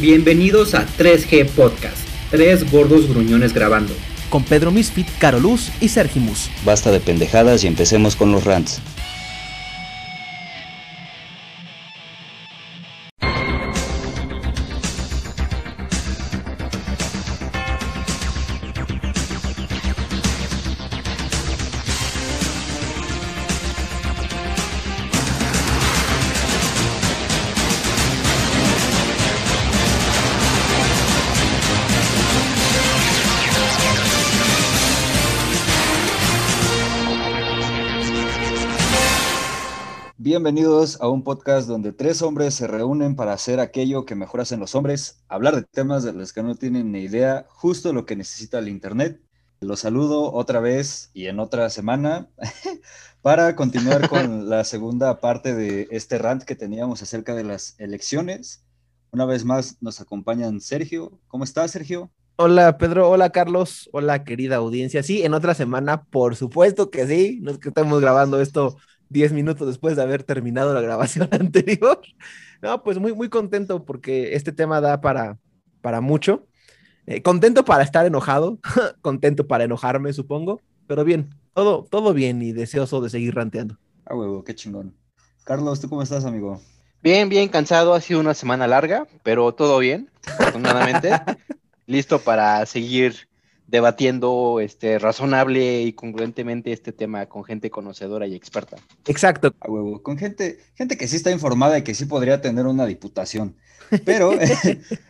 Bienvenidos a 3G Podcast, tres gordos gruñones grabando. Con Pedro Misfit, Caroluz y Sergimus. Basta de pendejadas y empecemos con los rants. Bienvenidos a un podcast donde tres hombres se reúnen para hacer aquello que mejor hacen los hombres, hablar de temas de los que no tienen ni idea, justo lo que necesita el Internet. Los saludo otra vez y en otra semana para continuar con la segunda parte de este rant que teníamos acerca de las elecciones. Una vez más nos acompañan Sergio. ¿Cómo estás, Sergio? Hola Pedro, hola Carlos, hola querida audiencia. Sí, en otra semana, por supuesto que sí. No es que estemos grabando esto 10 minutos después de haber terminado la grabación anterior. No, pues muy, muy contento porque este tema da para, para mucho. Eh, contento para estar enojado, contento para enojarme, supongo, pero bien, todo, todo bien y deseoso de seguir ranteando. Ah, huevo, qué chingón. Carlos, ¿tú cómo estás, amigo? Bien, bien, cansado, ha sido una semana larga, pero todo bien, afortunadamente. Listo para seguir debatiendo este, razonable y congruentemente este tema con gente conocedora y experta. Exacto. A huevo, con gente, gente que sí está informada y que sí podría tener una diputación. Pero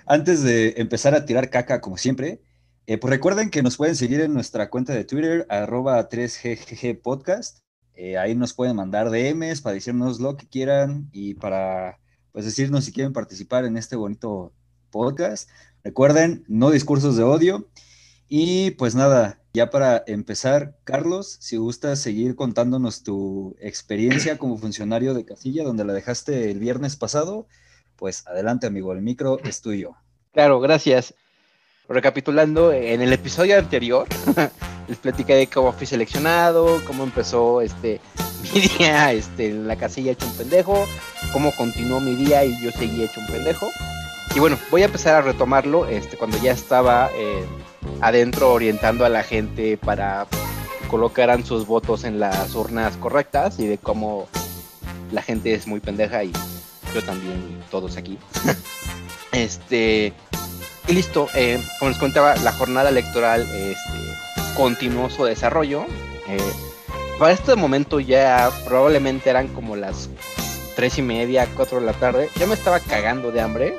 antes de empezar a tirar caca, como siempre, eh, pues recuerden que nos pueden seguir en nuestra cuenta de Twitter, arroba 3GGG Podcast. Eh, ahí nos pueden mandar DMs para decirnos lo que quieran y para pues decirnos si quieren participar en este bonito podcast. Recuerden, no discursos de odio. Y pues nada, ya para empezar, Carlos, si gustas seguir contándonos tu experiencia como funcionario de casilla, donde la dejaste el viernes pasado, pues adelante, amigo, el micro es tuyo. Claro, gracias. Recapitulando, en el episodio anterior les platicé de cómo fui seleccionado, cómo empezó este mi día este, en la casilla hecho un pendejo, cómo continuó mi día y yo seguí hecho un pendejo. Y bueno, voy a empezar a retomarlo este, cuando ya estaba eh, adentro orientando a la gente para que colocaran sus votos en las urnas correctas y de cómo la gente es muy pendeja y yo también, todos aquí. este, y listo, eh, como les contaba, la jornada electoral este, continuó su desarrollo. Eh, para este momento ya probablemente eran como las tres y media, cuatro de la tarde. Ya me estaba cagando de hambre,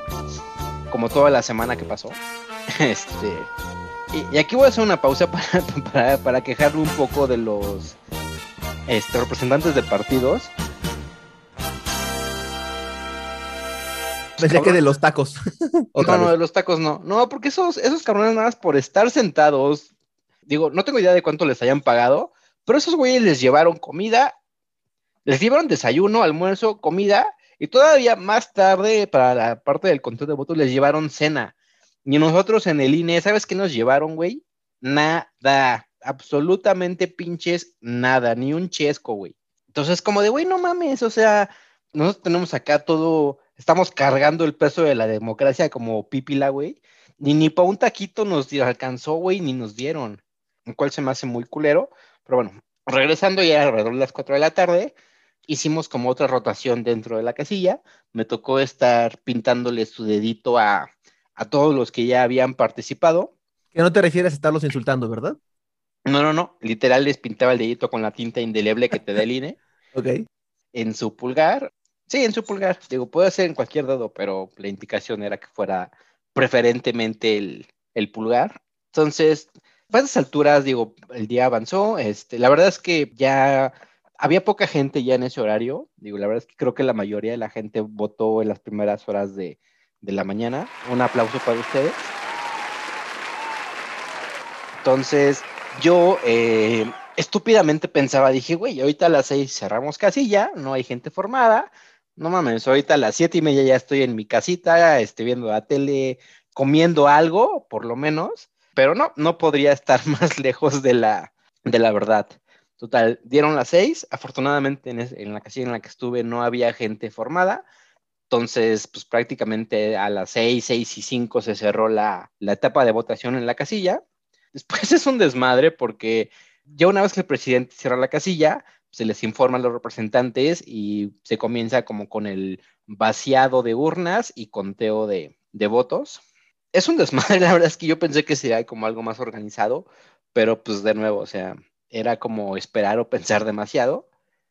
como toda la semana que pasó. Este, y, aquí voy a hacer una pausa para, para, para quejarme un poco de los este, representantes de partidos. Pensé que de los tacos. no, no, de los tacos no. No, porque esos, esos cabrones nada más por estar sentados, digo, no tengo idea de cuánto les hayan pagado, pero esos güeyes les llevaron comida, les llevaron desayuno, almuerzo, comida, y todavía más tarde, para la parte del control de votos, les llevaron cena. Y nosotros en el INE, ¿sabes qué nos llevaron, güey? Nada, absolutamente pinches nada, ni un chesco, güey. Entonces, como de, güey, no mames, o sea, nosotros tenemos acá todo, estamos cargando el peso de la democracia como pípila, güey. Ni, ni para un taquito nos alcanzó, güey, ni nos dieron. Lo cual se me hace muy culero. Pero bueno, regresando ya alrededor de las 4 de la tarde, hicimos como otra rotación dentro de la casilla. Me tocó estar pintándole su dedito a a todos los que ya habían participado. Que no te refieres a estarlos insultando, ¿verdad? No, no, no. Literal les pintaba el dedito con la tinta indeleble que te da el INE. ok. En su pulgar. Sí, en su pulgar. Digo, puede ser en cualquier dedo, pero la indicación era que fuera preferentemente el, pulgar. Entonces, a esas alturas, digo, el día avanzó. Este, la verdad es que ya había poca gente ya en ese horario. Digo, la verdad es que creo que la mayoría de la gente votó en las primeras horas de, de la mañana. Un aplauso para ustedes. Entonces, yo eh, estúpidamente pensaba, dije, güey, ahorita a las seis cerramos casilla, no hay gente formada. No mames, ahorita a las siete y media ya estoy en mi casita, estoy viendo la tele, comiendo algo, por lo menos. Pero no, no podría estar más lejos de la, de la verdad. Total, dieron las seis. Afortunadamente en, en la casilla en la que estuve no había gente formada Entonces, pues prácticamente a las 6, 6 y 5 se cerró la, la etapa de votación en la casilla. Después es un desmadre porque ya una vez que el presidente cierra la casilla, se les informa a los representantes y se comienza como con el vaciado de urnas y conteo de, de votos. Es un desmadre, la verdad es que yo pensé que sería como algo más organizado, pero pues de nuevo, o sea, era como esperar o pensar demasiado.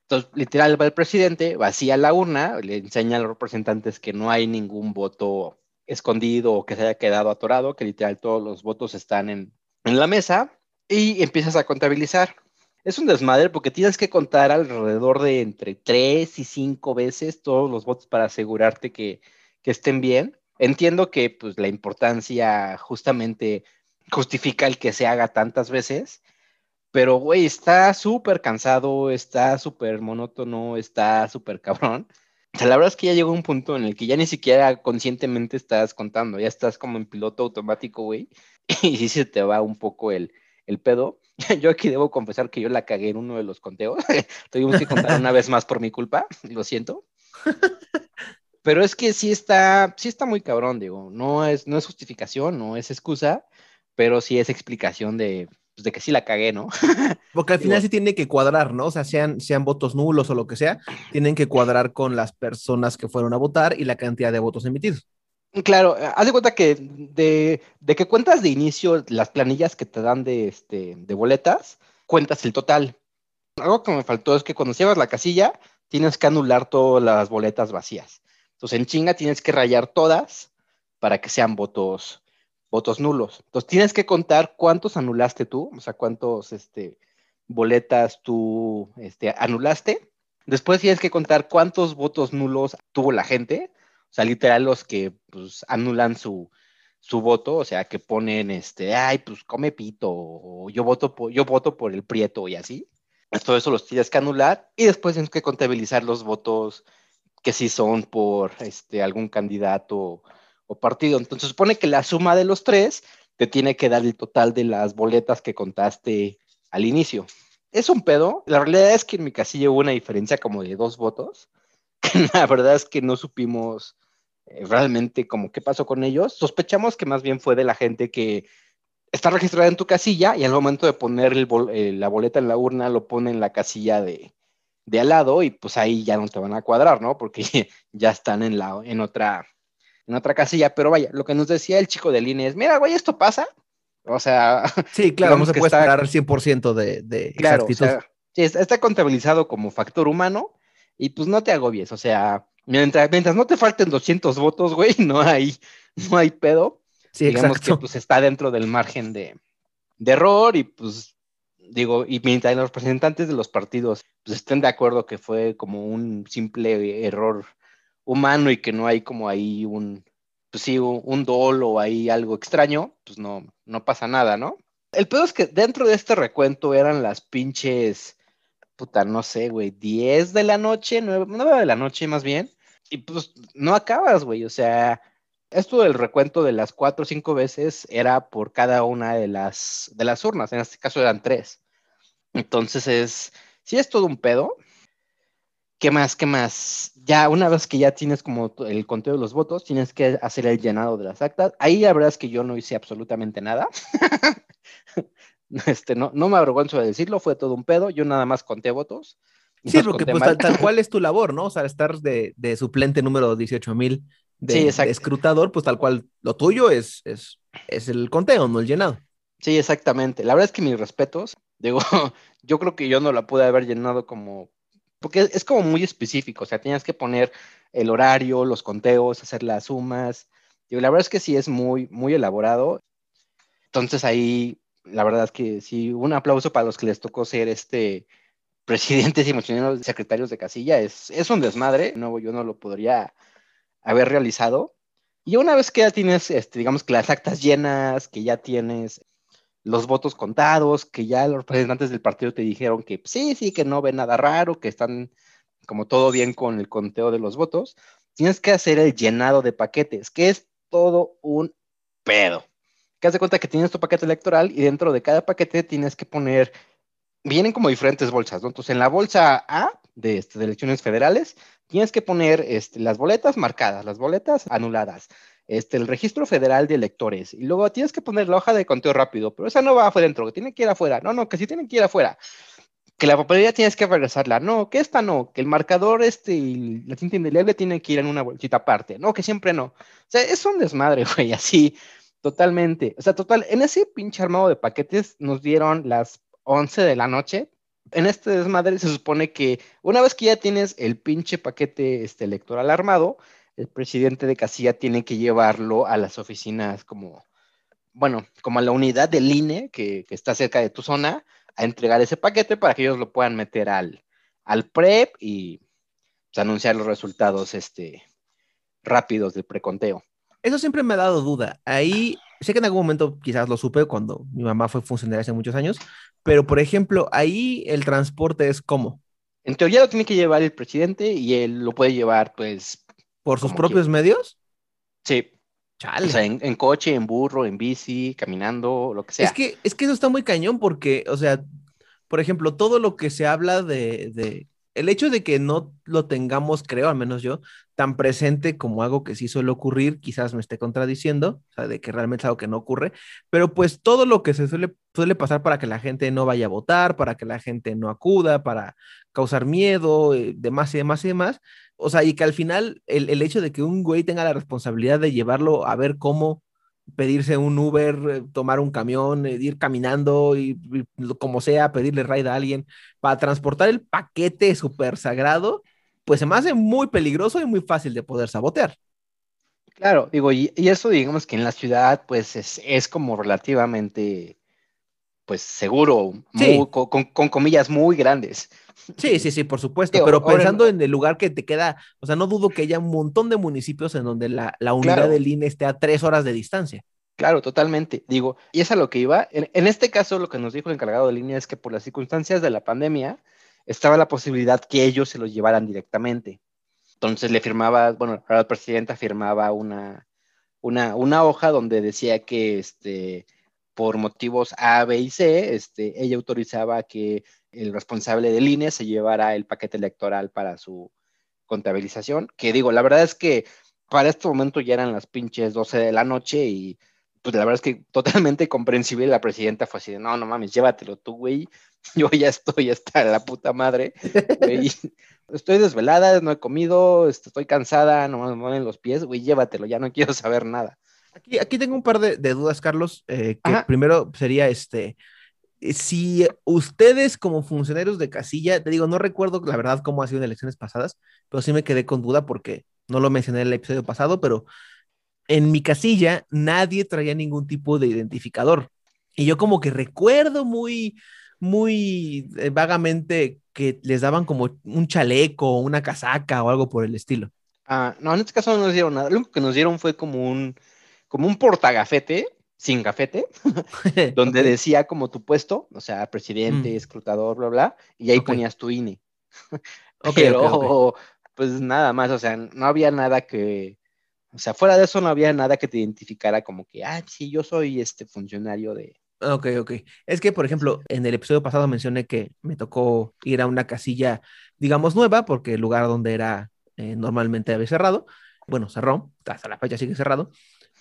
Entonces, literal, va el presidente, vacía la urna, le enseña a los representantes que no hay ningún voto escondido o que se haya quedado atorado, que literal todos los votos están en, en la mesa y empiezas a contabilizar. Es un desmadre porque tienes que contar alrededor de entre tres y cinco veces todos los votos para asegurarte que, que estén bien. Entiendo que pues, la importancia justamente justifica el que se haga tantas veces, pero, güey, está súper cansado, está súper monótono, está súper cabrón. O sea, la verdad es que ya llegó un punto en el que ya ni siquiera conscientemente estás contando, ya estás como en piloto automático, güey, y sí se te va un poco el, el pedo. Yo aquí debo confesar que yo la cagué en uno de los conteos. Tuvimos que contar una vez más por mi culpa, lo siento. Pero es que sí está, sí está muy cabrón, digo. No es, no es justificación, no es excusa, pero sí es explicación de, pues, de que sí la cagué, ¿no? Porque al final sí tiene que cuadrar, ¿no? O sea, sean, sean votos nulos o lo que sea, tienen que cuadrar con las personas que fueron a votar y la cantidad de votos emitidos. Claro, haz de cuenta que de, de que cuentas de inicio las planillas que te dan de, este, de boletas, cuentas el total. Algo que me faltó es que cuando llevas la casilla, tienes que anular todas las boletas vacías. Entonces, en chinga tienes que rayar todas para que sean votos, votos nulos. Entonces tienes que contar cuántos anulaste tú, o sea, cuántos este, boletas tú este, anulaste. Después tienes que contar cuántos votos nulos tuvo la gente, o sea, literal los que pues, anulan su, su voto, o sea, que ponen, este, ay, pues come pito, o yo voto por, yo voto por el prieto y así. Todo eso los tienes que anular y después tienes que contabilizar los votos que sí son por este, algún candidato o partido. Entonces supone que la suma de los tres te tiene que dar el total de las boletas que contaste al inicio. Es un pedo. La realidad es que en mi casilla hubo una diferencia como de dos votos. la verdad es que no supimos eh, realmente como qué pasó con ellos. Sospechamos que más bien fue de la gente que está registrada en tu casilla y al momento de poner eh, la boleta en la urna lo pone en la casilla de, de al lado y pues ahí ya no te van a cuadrar, ¿no? Porque ya están en, la, en otra en otra casilla, pero vaya, lo que nos decía el chico de línea es, mira, güey, esto pasa. O sea, sí, claro, no se puede esperar 100% de, de claro, sí, está contabilizado como factor humano y pues no te agobies, o sea, mientras, mientras no te falten 200 votos, güey, no hay, no hay pedo. Sí, Digamos que pues está dentro del margen de, de error y pues digo, y mientras los representantes de los partidos pues estén de acuerdo que fue como un simple error humano y que no hay como ahí un, pues sí, un, dolo o ahí algo extraño, pues no, no pasa nada, ¿no? El pedo es que dentro de este recuento eran las pinches, puta, no sé, güey, 10 de la noche, 9, de la noche más bien, y pues no acabas, güey, o sea, esto del recuento de las cuatro o cinco veces era por cada una de las, de las urnas, en este caso eran tres. Entonces es, sí es todo un pedo, ¿Qué más? ¿Qué más? Ya una vez que ya tienes como el conteo de los votos, tienes que hacer el llenado de las actas. Ahí la verdad es que yo no hice absolutamente nada. este, no, no me avergüenzo de decirlo, fue todo un pedo. Yo nada más conté votos. Sí, porque pues tal, cual es tu labor, ¿no? O sea, estar de, de suplente número 18 mil de, escrutador, pues tal cual lo tuyo es, es, es el conteo, no el llenado. Sí, exactamente. La verdad es que mis respetos, digo, yo creo que yo no la pude haber llenado como porque es, como muy específico, o sea, tenías que poner el horario, los conteos, hacer las sumas. Y la verdad es que sí es muy, muy elaborado. Entonces ahí, la verdad es que sí, un aplauso para los que les tocó ser este presidentes y muchos secretarios de casilla. Es, es un desmadre, no, yo no lo podría haber realizado. Y una vez que ya tienes, este, digamos que las actas llenas, que ya tienes los votos contados, que ya los representantes del partido te dijeron que sí, sí, que no ven nada raro, que están como todo bien con el conteo de los votos, tienes que hacer el llenado de paquetes, que es todo un pedo. Que haz de cuenta que tienes tu paquete electoral y dentro de cada paquete tienes que poner, vienen como diferentes bolsas, ¿no? Entonces en la bolsa A de, este, elecciones federales, tienes que poner este, las boletas marcadas, las boletas anuladas, este, el registro federal de electores, y luego tienes que poner la hoja de conteo rápido, pero esa no va afuera dentro, que tiene que ir afuera. No, no, que sí tiene que ir afuera. Que la papelería tienes que regresarla. No, que esta no, que el marcador este y la tinta indeleble tienen que ir en una bolsita aparte. No, que siempre no. O sea, es un desmadre, güey, así, totalmente. O sea, total, en ese pinche armado de paquetes nos dieron las 11 de la noche. En este desmadre se supone que una vez que ya tienes el pinche paquete este, electoral armado, el presidente de casilla tiene que llevarlo a las oficinas como, bueno, como a la unidad del INE que, está cerca de tu zona, a entregar ese paquete para que ellos lo puedan meter al, al PREP y pues, anunciar los resultados este, rápidos del preconteo. Eso siempre me ha dado duda. Ahí, sé que en algún momento quizás lo supe cuando mi mamá fue funcionaria hace muchos años, pero por ejemplo, ahí el transporte es como. En teoría lo tiene que llevar el presidente y él lo puede llevar, pues, ¿Por sus propios medios? Sí. Chale. O sea, en, coche, en burro, en bici, caminando, lo que sea. Es que, es que eso está muy cañón porque, o sea, por ejemplo, todo lo que se habla de, de, el hecho de que no lo tengamos, creo, al menos yo, tan presente como algo que sí suele ocurrir, quizás me esté contradiciendo, o sea, de que realmente es algo que no ocurre, pero pues todo lo que se suele, suele pasar para que la gente no vaya a votar, para que la gente no acuda, para causar miedo, eh, demás y demás y demás, o sea, y que al final el, hecho de que un güey tenga la responsabilidad de llevarlo a ver cómo pedirse un Uber, tomar un camión, eh, ir caminando y, como sea, pedirle ride a alguien para transportar el paquete súper sagrado, pues se me hace muy peligroso y muy fácil de poder sabotear. Claro, digo, y, eso digamos que en la ciudad pues es, como relativamente pues seguro, con comillas muy grandes. Sí, sí, sí, por supuesto, pero pensando en el lugar que te queda, o sea, no dudo que haya un montón de municipios en donde la, unidad del INE esté a tres horas de distancia. Claro, totalmente. Digo, y es a lo que iba. En, este caso, lo que nos dijo el encargado de línea es que por las circunstancias de la pandemia, estaba la posibilidad que ellos se los llevaran directamente. Entonces le firmaba, bueno, la presidenta firmaba una, una, una hoja donde decía que este, por motivos A, B y C, este, ella autorizaba que el responsable de línea se llevara el paquete electoral para su contabilización, que digo, la verdad es que para este momento ya eran las pinches 12 de la noche y pues la verdad es que totalmente comprensible la presidenta fue así de, no, no mames, llévatelo tú, güey, yo ya estoy hasta la puta madre, güey. estoy desvelada, no he comido, este, estoy cansada, no me mueven los pies, güey, llévatelo, ya no quiero saber nada. Aquí, aquí tengo un par de, dudas, Carlos, eh, que primero sería este, eh, si ustedes como funcionarios de casilla, te digo, no recuerdo la verdad cómo ha sido en elecciones pasadas, pero sí me quedé con duda porque no lo mencioné en el episodio pasado, pero en mi casilla nadie traía ningún tipo de identificador. Y yo como que recuerdo muy, muy eh, vagamente que les daban como un chaleco, una casaca o algo por el estilo. Ah, no, en este caso no nos dieron nada. Lo único que nos dieron fue como un, como un portagafete sin gafete, donde decía como tu puesto, o sea, presidente, mm. escrutador, bla, bla, y ahí ponías tu INE. Pero, pues nada más, o sea, no había nada que, o sea, fuera de eso no había nada que te identificara como que, ah, sí, yo soy este funcionario de... Ok, ok. Es que, por ejemplo, en el episodio pasado mencioné que me tocó ir a una casilla, digamos, nueva, porque el lugar donde era eh, normalmente había cerrado, bueno, cerró, hasta la fecha sigue cerrado,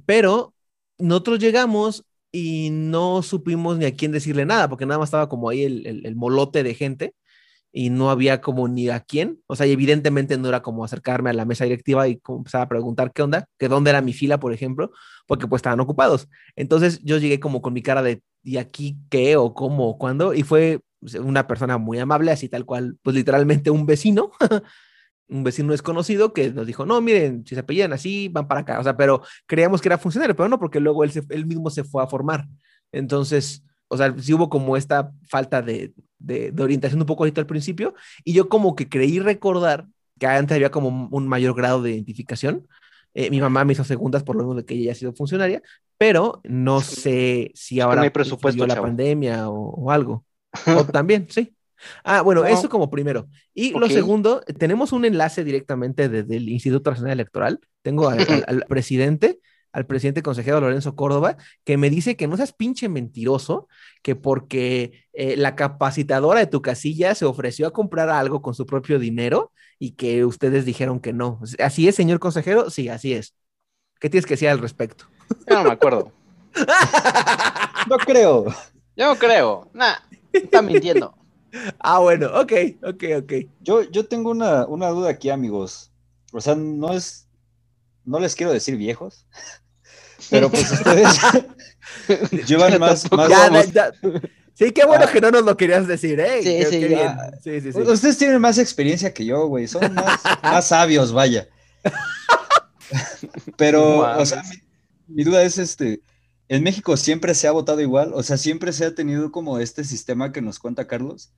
pero nosotros llegamos y no supimos ni a quién decirle nada, porque nada más estaba como ahí el, molote de gente y no había como ni a quién. O sea, evidentemente no era como acercarme a la mesa directiva y empezar a preguntar qué onda, que dónde era mi fila, por ejemplo, porque pues estaban ocupados. Entonces yo llegué como con mi cara de, ¿y aquí qué o cómo o cuándo? Y fue una persona muy amable, así tal cual, pues literalmente un vecino un vecino desconocido que nos dijo, no, miren, si se apellidan así, van para acá. O sea, pero creíamos que era funcionario, pero no, porque luego él, él mismo se fue a formar. Entonces, o sea, sí hubo como esta falta de, de, orientación un poco ahorita al principio, y yo como que creí recordar que antes había como un mayor grado de identificación. Eh, mi mamá me hizo segundas por lo menos de que ella haya sido funcionaria, pero no sé si ahora no presupuesto la pandemia o, o algo. O también, sí. Ah, bueno, eso como primero. Y lo segundo, tenemos un enlace directamente desde el Instituto Nacional Electoral. Tengo al, presidente al presidente consejero Lorenzo Córdoba, que me dice que no seas pinche mentiroso, que porque eh, la capacitadora de tu casilla se ofreció a comprar algo con su propio dinero y que ustedes dijeron que no. ¿Así es, señor consejero? Sí, así es. ¿Qué tienes que decir al respecto? Yo no me acuerdo. No creo. Yo no creo. Nah, está mintiendo. Ah, bueno, ok, ok, ok. Yo, yo tengo una, una duda aquí, amigos. O sea, no es. No les quiero decir viejos, pero pues ustedes llevan más. más- Ya, más- ya- Sí, qué bueno Ah. que no nos lo querías decir, ¿eh? Sí, Qué- sí, qué ya. bien. Sí, sí, sí. Ustedes tienen más experiencia que yo, güey. Son más, más sabios, vaya. Pero, o sea, mi, mi duda es este. En México siempre se ha votado igual, o sea, siempre se ha tenido como este sistema que nos cuenta Carlos.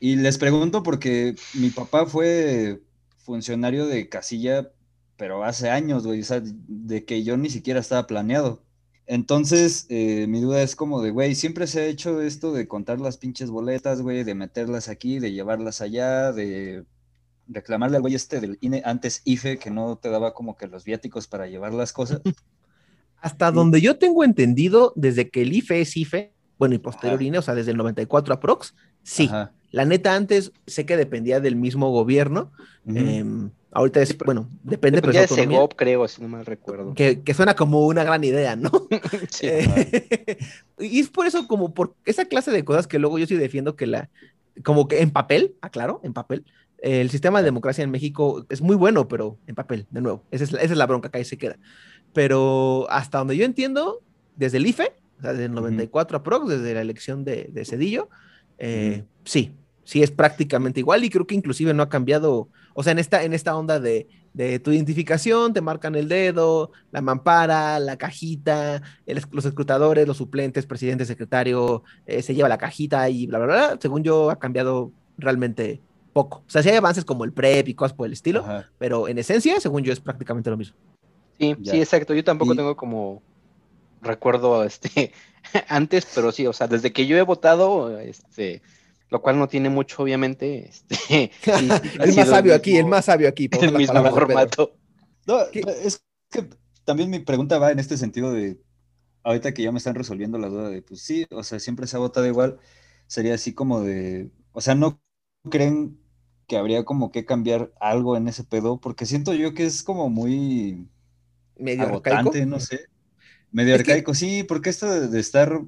Y les pregunto porque mi papá fue funcionario de casilla, pero hace años, güey, o sea, de que yo ni siquiera estaba planeado. Entonces, eh, mi duda es como de, güey, siempre se ha hecho esto de contar las pinches boletas, güey, de meterlas aquí, de llevarlas allá, de reclamarle al güey este del INE, antes IFE, que no te daba como que los viáticos para llevar las cosas. Hasta donde yo tengo entendido, desde que el IFE es IFE, bueno, y posterior. INE, o sea, desde el 94 aprox, sí. Ajá. La neta, antes sé que dependía del mismo gobierno. Em, ahorita es, bueno, depende, pero de Segov, creo, si no mal recuerdo. que, que suena como una gran idea, ¿no? Sí. Eh, y es por eso, como por esa clase de cosas que luego yo sí defiendo que la, como que en papel, aclaro, en papel, el sistema de democracia en México es muy bueno, pero en papel, de nuevo, esa es, la- esa es la bronca que ahí se queda. Pero hasta donde yo entiendo, desde el IFE, o sea, desde el 94 aprox, desde la elección de, de Cedillo, eh, sí, sí es prácticamente igual y creo que inclusive no ha cambiado, o sea, en esta, en esta onda de, de tu identificación, te marcan el dedo, la mampara, la cajita, el- los escrutadores, los suplentes, presidente, secretario, eh, se lleva la cajita y bla, bla, bla. Según yo, ha cambiado realmente poco. O sea, sí hay avances como el PREP y cosas por el estilo, Ajá. pero en esencia, según yo, es prácticamente lo mismo. Sí, Ya. sí, exacto. Yo tampoco Y- tengo como recuerdo este antes, pero sí, o sea, desde que yo he votado, este, lo cual no tiene mucho, obviamente, este, el más sabio aquí, el más sabio aquí. por el mismo formato. No, es que también mi pregunta va en este sentido de, ahorita que ya me están resolviendo la duda de, pues sí, o sea, siempre se ha votado igual, sería así como de, o sea, ¿no creen que habría como que cambiar algo en ese pedo? Porque siento yo que es como muy Medio arcaico. no sé, medio Es que- arcaico, sí, porque esto de, de estar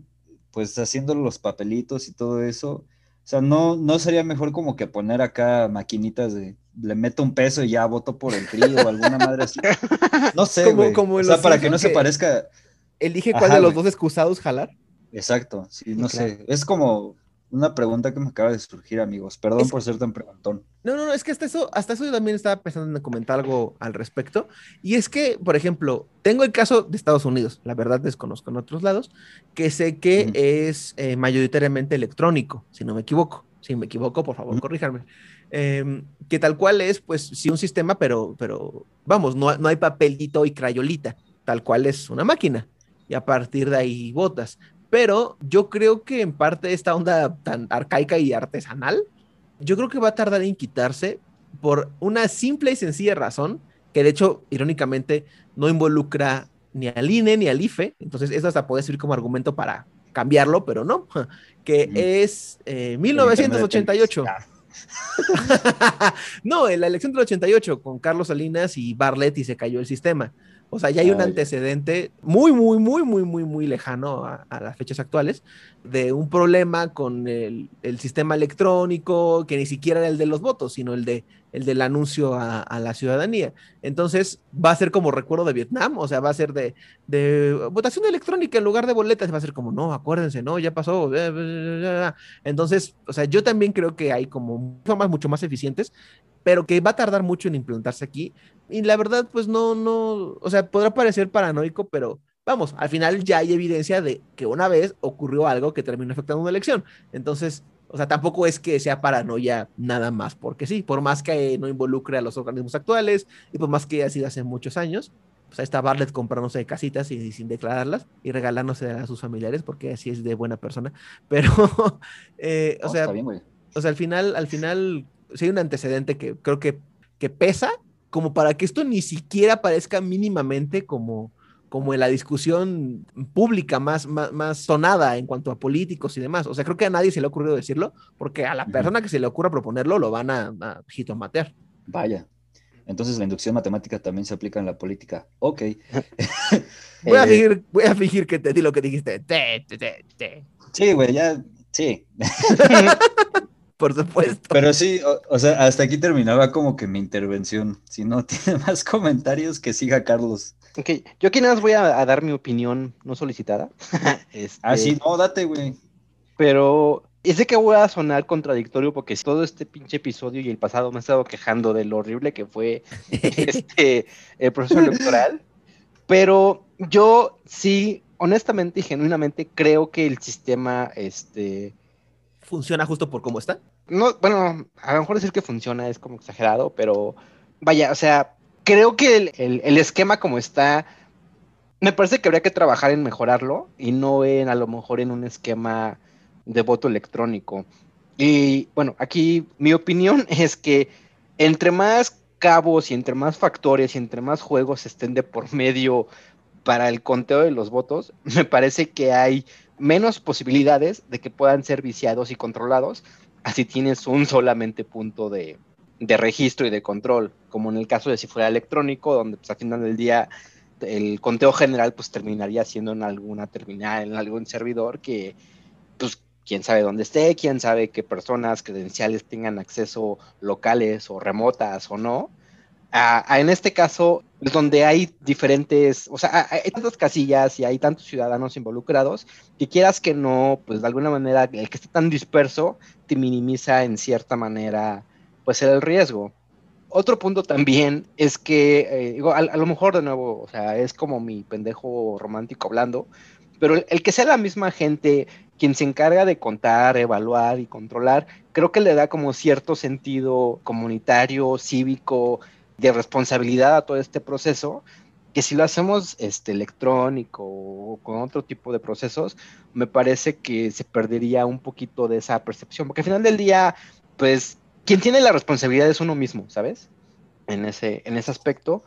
pues haciendo los papelitos y todo eso, o sea, no, no sería mejor como que poner acá maquinitas de le meto un peso y ya voto por el PRI o alguna madre así. No sé, güey. o sea, para que no se parezca. Elige cuál Ajá, de los dos excusados jalar. Exacto, sí, no sé. Es como una pregunta que me acaba de surgir, amigos. Perdón Es- por ser tan preguntón. No, no, no, es que hasta eso, hasta eso yo también estaba pensando en comentar algo al respecto. Y es que, por ejemplo, tengo el caso de Estados Unidos, la verdad desconozco en otros lados, que sé que es eh, mayoritariamente electrónico, si no me equivoco. Si me equivoco, por favor, corríjanme. Em, que tal cual es, pues sí, un sistema, pero, pero vamos, no, no hay papelito y crayolita, tal cual es una máquina. Y a partir de ahí votas. Pero yo creo que en parte esta onda tan arcaica y artesanal, yo creo que va a tardar en quitarse por una simple y sencilla razón, que de hecho, irónicamente, no involucra ni al INE ni al IFE, entonces eso hasta puede servir como argumento para cambiarlo, pero no, que Ujú. es eh, El internet de 1988. Telmex. Ah, no, en la elección del 88 con Carlos Salinas y Bartlett y se cayó el sistema. O sea, ya hay un antecedente muy, muy, muy, muy, muy, muy lejano a, a las fechas actuales de un problema con el, el sistema electrónico que ni siquiera era el de los votos, sino el de el del anuncio a, a la ciudadanía. Entonces va a ser como recuerdo de Vietnam, o sea, va a ser de, de votación electrónica en lugar de boletas, va a ser como, no, acuérdense, no, ya pasó. eh, eh, eh". Entonces, o sea, yo también creo que hay como formas mucho más eficientes, pero que va a tardar mucho en implementarse aquí. Y la verdad, pues no, no, o sea, podrá parecer paranoico, pero vamos, al final ya hay evidencia de que una vez ocurrió algo que terminó afectando una elección. Entonces, o sea, tampoco es que sea paranoia nada más, porque sí, por más que no involucre a los organismos actuales y por más que haya sido hace muchos años, pues ahí está Bartlett comprándose casitas y, sin declararlas y regalándose a sus familiares, porque así es de buena persona. Pero, eh, o sea, bien, o sea, al final, al final, sí hay un antecedente que creo que, que pesa como para que esto ni siquiera parezca mínimamente como, como en la discusión pública más, más, más, sonada en cuanto a políticos y demás. O sea, creo que a nadie se le ha ocurrido decirlo, porque a la persona que se le ocurra proponerlo lo van a, a jitomatear. Vaya. Entonces la inducción matemática también se aplica en la política. Ok. voy, a fingir, voy a fingir que te di lo que dijiste. Te, te, te, sí, güey, ya, sí. Por supuesto. Pero sí, o, o, sea, hasta aquí terminaba como que mi intervención. Si no tiene más comentarios, que siga Carlos. Ok, yo aquí nada más voy a, a dar mi opinión no solicitada. este, ah, sí, no, date, güey. Pero es de que voy a sonar contradictorio porque todo este pinche episodio y el pasado me he estado quejando de lo horrible que fue este el proceso electoral. Pero yo sí, honestamente y genuinamente creo que el sistema este funciona justo por cómo está. No, bueno, a lo mejor decir que funciona es como exagerado, pero vaya, o sea, creo que el, el, el esquema como está, me parece que habría que trabajar en mejorarlo y no en a lo mejor en un esquema de voto electrónico. Y bueno, aquí mi opinión es que entre más cabos y entre más factores y entre más juegos estén de por medio para el conteo de los votos, me parece que hay menos posibilidades de que puedan ser viciados y controlados, así tienes un solamente punto de, registro y de control, como en el caso de si fuera electrónico, donde pues al final del día el conteo general pues terminaría siendo en alguna terminal, en algún servidor que pues quién sabe dónde esté, quién sabe qué personas credenciales tengan acceso locales o remotas o no. Uh, en este caso, donde hay diferentes, o sea, hay tantas casillas y hay tantos ciudadanos involucrados que quieras que no, pues de alguna manera el que esté tan disperso te minimiza en cierta manera, pues el riesgo. Otro punto también es que, eh, digo, a, a, lo mejor de nuevo, o sea, es como mi pendejo romántico hablando, pero el, el que sea la misma gente quien se encarga de contar, evaluar y controlar, creo que le da como cierto sentido comunitario, cívico, de responsabilidad a todo este proceso, que si lo hacemos este, electrónico o con otro tipo de procesos, me parece que se perdería un poquito de esa percepción, porque al final del día, pues, quien tiene la responsabilidad es uno mismo, ¿sabes? En ese, en ese aspecto.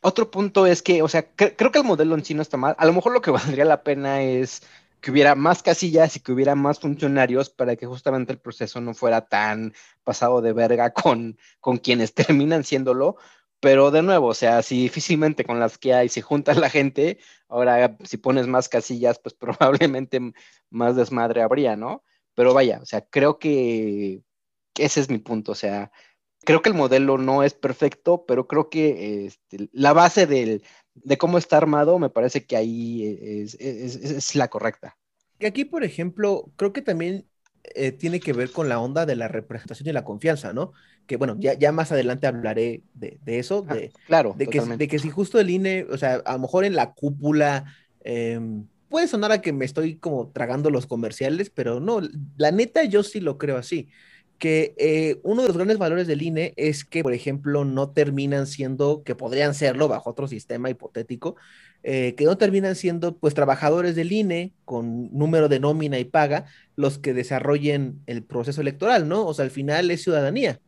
Otro punto es que, o sea, cre creo que el modelo en sí no está mal. A lo mejor lo que valdría la pena es que hubiera más casillas y que hubiera más funcionarios para que justamente el proceso no fuera tan pasado de verga con, con quienes terminan siéndolo. Pero de nuevo, o sea, si difícilmente con las que hay se junta la gente, ahora si pones más casillas, pues probablemente más desmadre habría, ¿no? Pero vaya, o sea, creo que ese es mi punto, o sea, creo que el modelo no es perfecto, pero creo que este, la base del, de cómo está armado, me parece que ahí es, es, es la correcta. Y aquí, por ejemplo, creo que también eh, tiene que ver con la onda de la representación y la confianza, ¿no? Que bueno, ya, ya más adelante hablaré de, de eso, de, ah, claro, de que, de que, si justo el INE, o sea, a lo mejor en la cúpula, eh, puede sonar a que me estoy como tragando los comerciales, pero no, la neta yo sí lo creo así que eh, uno de los grandes valores del INE es que, por ejemplo, no terminan siendo, que podrían serlo bajo otro sistema hipotético, eh, que no terminan siendo pues trabajadores del INE con número de nómina y paga los que desarrollen el proceso electoral, ¿no? O sea, al final es ciudadanía.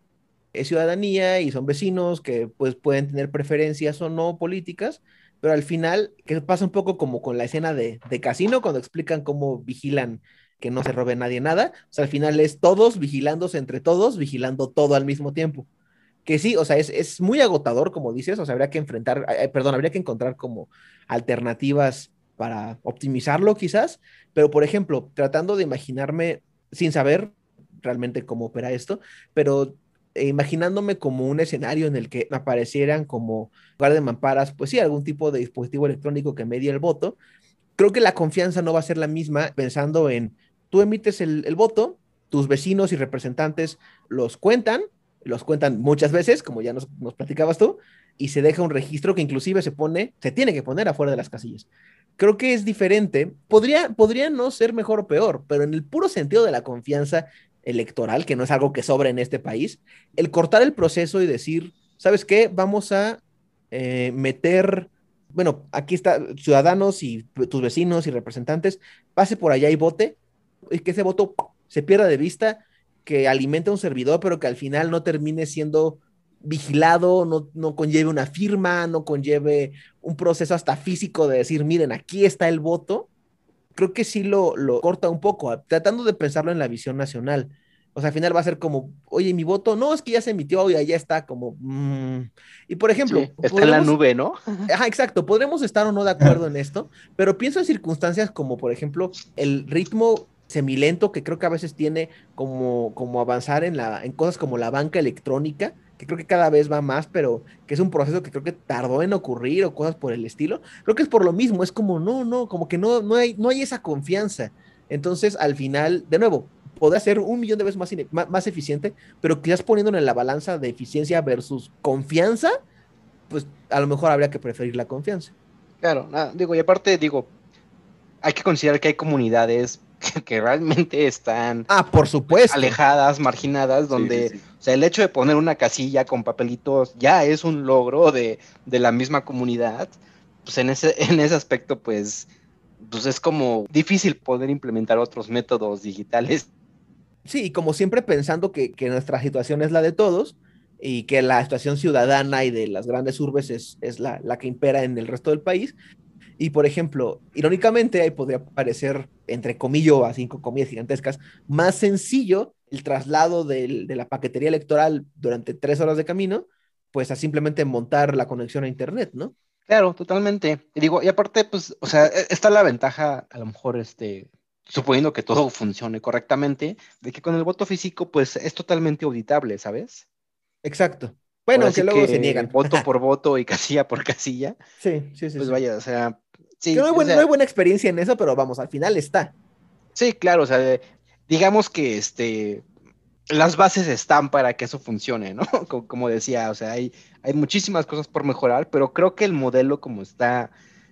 Es ciudadanía y son vecinos que pues pueden tener preferencias o no políticas, pero al final, que pasa un poco como con la escena de, de casino, cuando explican cómo vigilan que no se robe nadie nada. O sea, al final es todos vigilándose entre todos, vigilando todo al mismo tiempo. Que sí, o sea, es, es muy agotador, como dices, o sea, habría que enfrentar, perdón, habría que encontrar como alternativas para optimizarlo quizás, pero por ejemplo, tratando de imaginarme, sin saber realmente cómo opera esto, pero eh, imaginándome como un escenario en el que aparecieran como lugar de mamparas, pues sí, algún tipo de dispositivo electrónico que medie el voto, creo que la confianza no va a ser la misma pensando en tú emites el, voto, tus vecinos y representantes los cuentan, los cuentan muchas veces, como ya nos, nos, platicabas tú, y se deja un registro que inclusive se pone, se tiene que poner afuera de las casillas. Creo que es diferente, podría, podría no ser mejor o peor, pero en el puro sentido de la confianza electoral, que no es algo que sobra en este país, el cortar el proceso y decir, ¿sabes qué? Vamos a eh, meter bueno, aquí está, ciudadanos y tus vecinos y representantes, pase por allá y vote, y que ese voto se pierda de vista, que alimente un servidor, pero que al final no termine siendo vigilado, no, no conlleve una firma, no conlleve un proceso hasta físico de decir, miren, aquí está el voto, creo que sí lo, lo corta un poco, tratando de pensarlo en la visión nacional. O sea, al final va a ser como, oye, mi voto, no, es que ya se emitió, y ya está como... mm". Y por ejemplo... Sí, está en la nube, ¿no? Ajá, exacto, podremos estar o no de acuerdo en esto, pero pienso en circunstancias como, por ejemplo, el ritmo semilento que creo que a veces tiene como, como avanzar en, la, en cosas como la banca electrónica, que creo que cada vez va más, pero que es un proceso que creo que tardó en ocurrir o cosas por el estilo. Creo que es por lo mismo, es como, no, no, como que no, no, hay, no hay esa confianza. Entonces, al final, de nuevo, podrá ser un millón de veces más, más, más eficiente, pero quizás poniéndolo en la balanza de eficiencia versus confianza, pues a lo mejor habría que preferir la confianza. Claro, digo, y aparte, digo, hay que considerar que hay comunidades que, que realmente están Ah, por supuesto. alejadas, marginadas, Sí, donde, sí, sí. o sea, el hecho de poner una casilla con papelitos ya es un logro de, de la misma comunidad. Pues en ese, en ese aspecto, pues, pues es como difícil poder implementar otros métodos digitales. Sí, y como siempre pensando que, que nuestra situación es la de todos y que la situación ciudadana y de las grandes urbes es, es la, la que impera en el resto del país. Y por ejemplo, irónicamente, ahí podría parecer, entre comillas, a cinco comillas gigantescas, más sencillo el traslado del- de la paquetería electoral durante tres horas de camino, pues a simplemente montar la conexión a Internet, ¿no? Claro, totalmente. Y digo, y aparte, pues, o sea, e- está la ventaja, a lo mejor, este, suponiendo que todo funcione correctamente, de que con el voto físico, pues, es totalmente auditable, ¿sabes? Exacto. Bueno, que luego que se niegan. Voto por voto y casilla por casilla, Sí, sí, sí. pues sí. vaya, o sea, sí. Que no hay, o buen- sea, no hay buena experiencia en eso, pero vamos, al final está. Sí, claro, o sea, digamos que este las bases están para que eso funcione, ¿no? Como, como decía, o sea, hay, hay muchísimas cosas por mejorar, pero creo que el modelo como está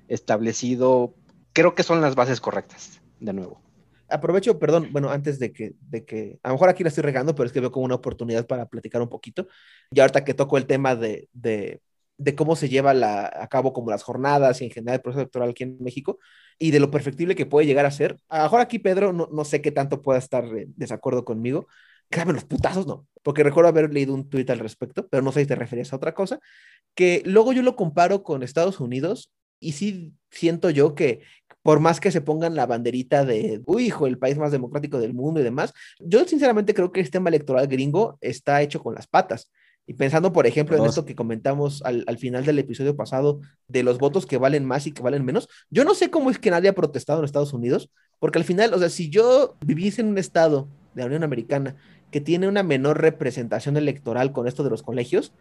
establecido, creo que son las bases correctas, de nuevo. aprovecho, perdón, bueno, antes de que, de que, a lo mejor aquí la estoy regando, pero es que veo como una oportunidad para platicar un poquito. Y ahorita que toco el tema de, de, de cómo se lleva la, a cabo como las jornadas y en general el proceso electoral aquí en México y de lo perfectible que puede llegar a ser. A lo mejor aquí, Pedro, no, no sé qué tanto pueda estar desacuerdo conmigo. Créame, los putazos no, porque recuerdo haber leído un tuit al respecto, pero no sé si te referías a otra cosa, que luego yo lo comparo con Estados Unidos y sí siento yo que por más que se pongan la banderita de, uy, hijo, el país más democrático del mundo y demás, yo sinceramente creo que el sistema electoral gringo está hecho con las patas. Y pensando, por ejemplo, en esto que comentamos al, al final del episodio pasado de los votos que valen más y que valen menos, yo no sé cómo es que nadie ha protestado en Estados Unidos, porque al final, o sea, si yo viviese en un estado de la Unión Americana que tiene una menor representación electoral con esto de los colegios,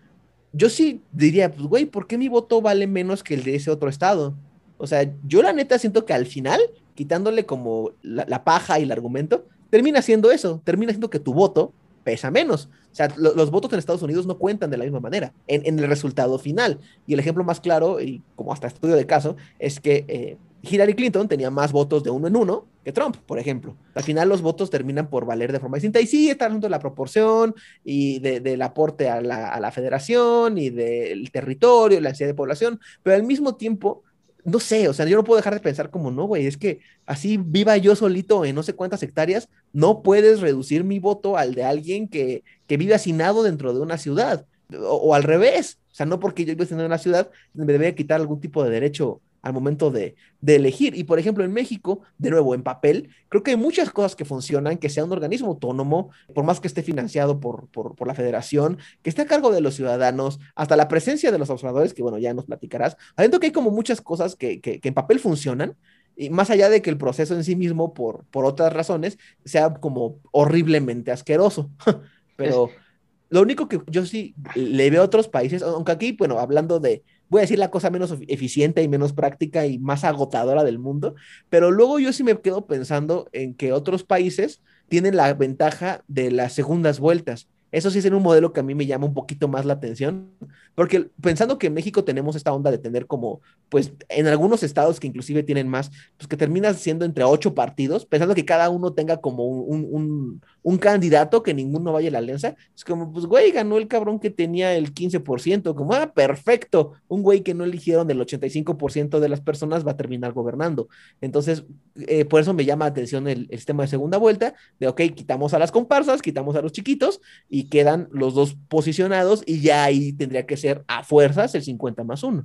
yo sí diría, pues, güey, ¿por qué mi voto vale menos que el de ese otro estado? O sea, yo la neta siento que al final, quitándole como la, la paja y el argumento, termina siendo eso, termina siendo que tu voto pesa menos. O sea, lo- los votos en Estados Unidos no cuentan de la misma manera en, en el resultado final. Y el ejemplo más claro, y como hasta estudio de caso, es que eh, Hillary Clinton tenía más votos de uno en uno que Trump, por ejemplo. Al final los votos terminan por valer de forma distinta. Y sí, está hablando de la proporción y de- del aporte a la, a la federación y del territorio, la densidad de población, pero al mismo tiempo, no sé, o sea, yo no puedo dejar de pensar como, no, güey, es que así viva yo solito en no sé cuántas hectáreas, no puedes reducir mi voto al de alguien que, que vive hacinado dentro de una ciudad. O, o al revés, o sea, no porque yo vivo en una ciudad, me debería quitar algún tipo de derecho al momento de, de elegir. Y por ejemplo, en México, de nuevo, en papel, creo que hay muchas cosas que funcionan, que sea un organismo autónomo, por más que esté financiado por, por, por la federación, que esté a cargo de los ciudadanos, hasta la presencia de los observadores, que bueno, ya nos platicarás. Siento que hay como muchas cosas que, que, que en papel funcionan, y más allá de que el proceso en sí mismo, por, por otras razones, sea como horriblemente asqueroso. Pero lo único que yo sí le veo a otros países, aunque aquí, bueno, hablando de, voy a decir la cosa menos eficiente y menos práctica y más agotadora del mundo, pero luego yo sí me quedo pensando en que otros países tienen la ventaja de las segundas vueltas. Eso sí es en un modelo que a mí me llama un poquito más la atención, porque pensando que en México tenemos esta onda de tener como, pues en algunos estados que inclusive tienen más, pues que terminas siendo entre ocho partidos, pensando que cada uno tenga como un, un, un candidato que ninguno vaya a la alianza. Es como, pues, güey, ganó el cabrón que tenía el 15%, como, ah, perfecto, un güey que no eligieron el 85% de las personas va a terminar gobernando. Entonces, eh, por eso me llama la atención el, el, sistema de segunda vuelta, de, ok, quitamos a las comparsas, quitamos a los chiquitos y quedan los dos posicionados y ya ahí tendría que ser a fuerzas el 50 más 1.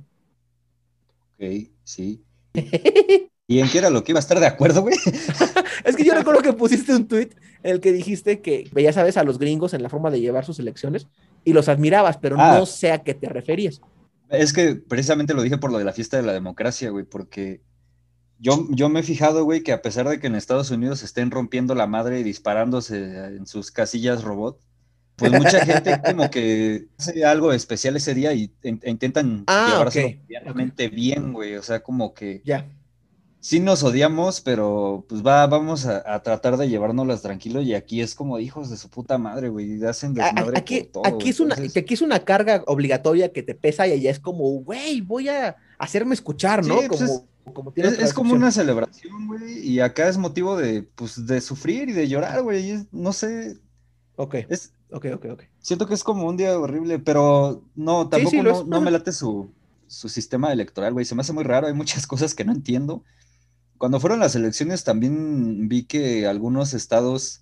Ok, sí. ¿Y en qué era lo que iba a estar de acuerdo, güey? es que yo recuerdo que pusiste un tweet en el que dijiste que ya sabes a los gringos en la forma de llevar sus elecciones y los admirabas, pero ah. no sé a qué te referías. Es que precisamente lo dije por lo de la fiesta de la democracia, güey, porque yo, yo me he fijado, güey, que a pesar de que en Estados Unidos estén rompiendo la madre y disparándose en sus casillas robot, pues mucha gente como que hace algo especial ese día y intentan ah, llevarse realmente bien, güey, o sea, como que... Ya sí nos odiamos, pero pues va, vamos a, tratar de llevárnoslas tranquilos y aquí es como hijos de su puta madre, güey, hacen desmadre aquí, por todo, aquí, es una, aquí es una carga obligatoria que te pesa y allá es como, güey, voy a hacerme escuchar, ¿no? Pues como, es, como una celebración, güey, y acá es motivo de, pues, de sufrir y de llorar, güey, no sé. Ok, es, ok, ok, ok. Siento que es como un día horrible, pero no, tampoco no, no, me late su, su sistema electoral, güey, se me hace muy raro, hay muchas cosas que no entiendo cuando fueron las elecciones también vi que algunos estados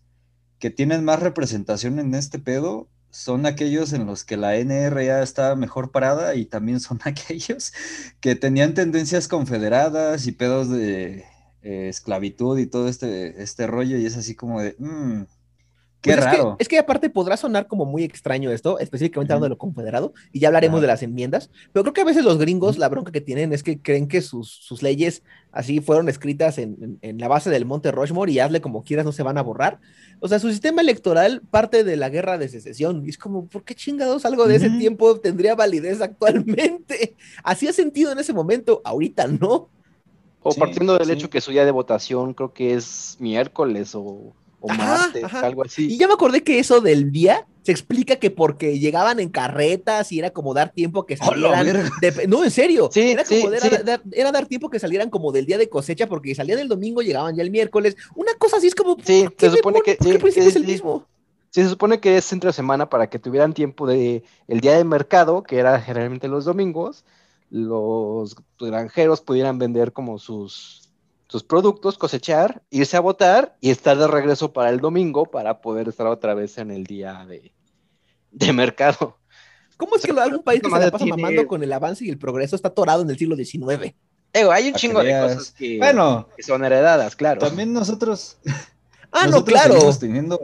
que tienen más representación en este pedo son aquellos en los que la NRA está mejor parada y también son aquellos que tenían tendencias confederadas y pedos de eh, esclavitud y todo este, este rollo y es así como de, mm, Qué pues raro. Es que, aparte podrá sonar como muy extraño esto, específicamente hablando de lo confederado, y ya hablaremos de las enmiendas, pero creo que a veces los gringos la bronca que tienen es que creen que sus, sus leyes así fueron escritas en, en, la base del monte Rushmore y hazle como quieras, no se van a borrar. O sea, su sistema electoral parte de la guerra de secesión, y es como, ¿por qué chingados algo de ese tiempo tendría validez actualmente? Hacía sentido en ese momento, ahorita no. O partiendo del hecho que su día de votación creo que es miércoles o o martes, algo así. Y ya me acordé que eso del día se explica que porque llegaban en carretas y era como dar tiempo que salieran. no, en serio. Sí, era, como Era, dar, tiempo que salieran como del día de cosecha porque salían el domingo, llegaban ya el miércoles. Una cosa así es como. Sí, se supone que. Sí, es el mismo? Sí, se supone que es entre semana para que tuvieran tiempo de el día de mercado, que era generalmente los domingos, los granjeros pudieran vender como sus sus productos, cosechar, irse a votar y estar de regreso para el domingo para poder estar otra vez en el día de, de mercado. ¿Cómo es que algún país que se la pasa mamando con el avance y el progreso está atorado en el siglo XIX? hay un chingo de cosas que, bueno, que son heredadas, claro. También nosotros. Ah, no, claro. teniendo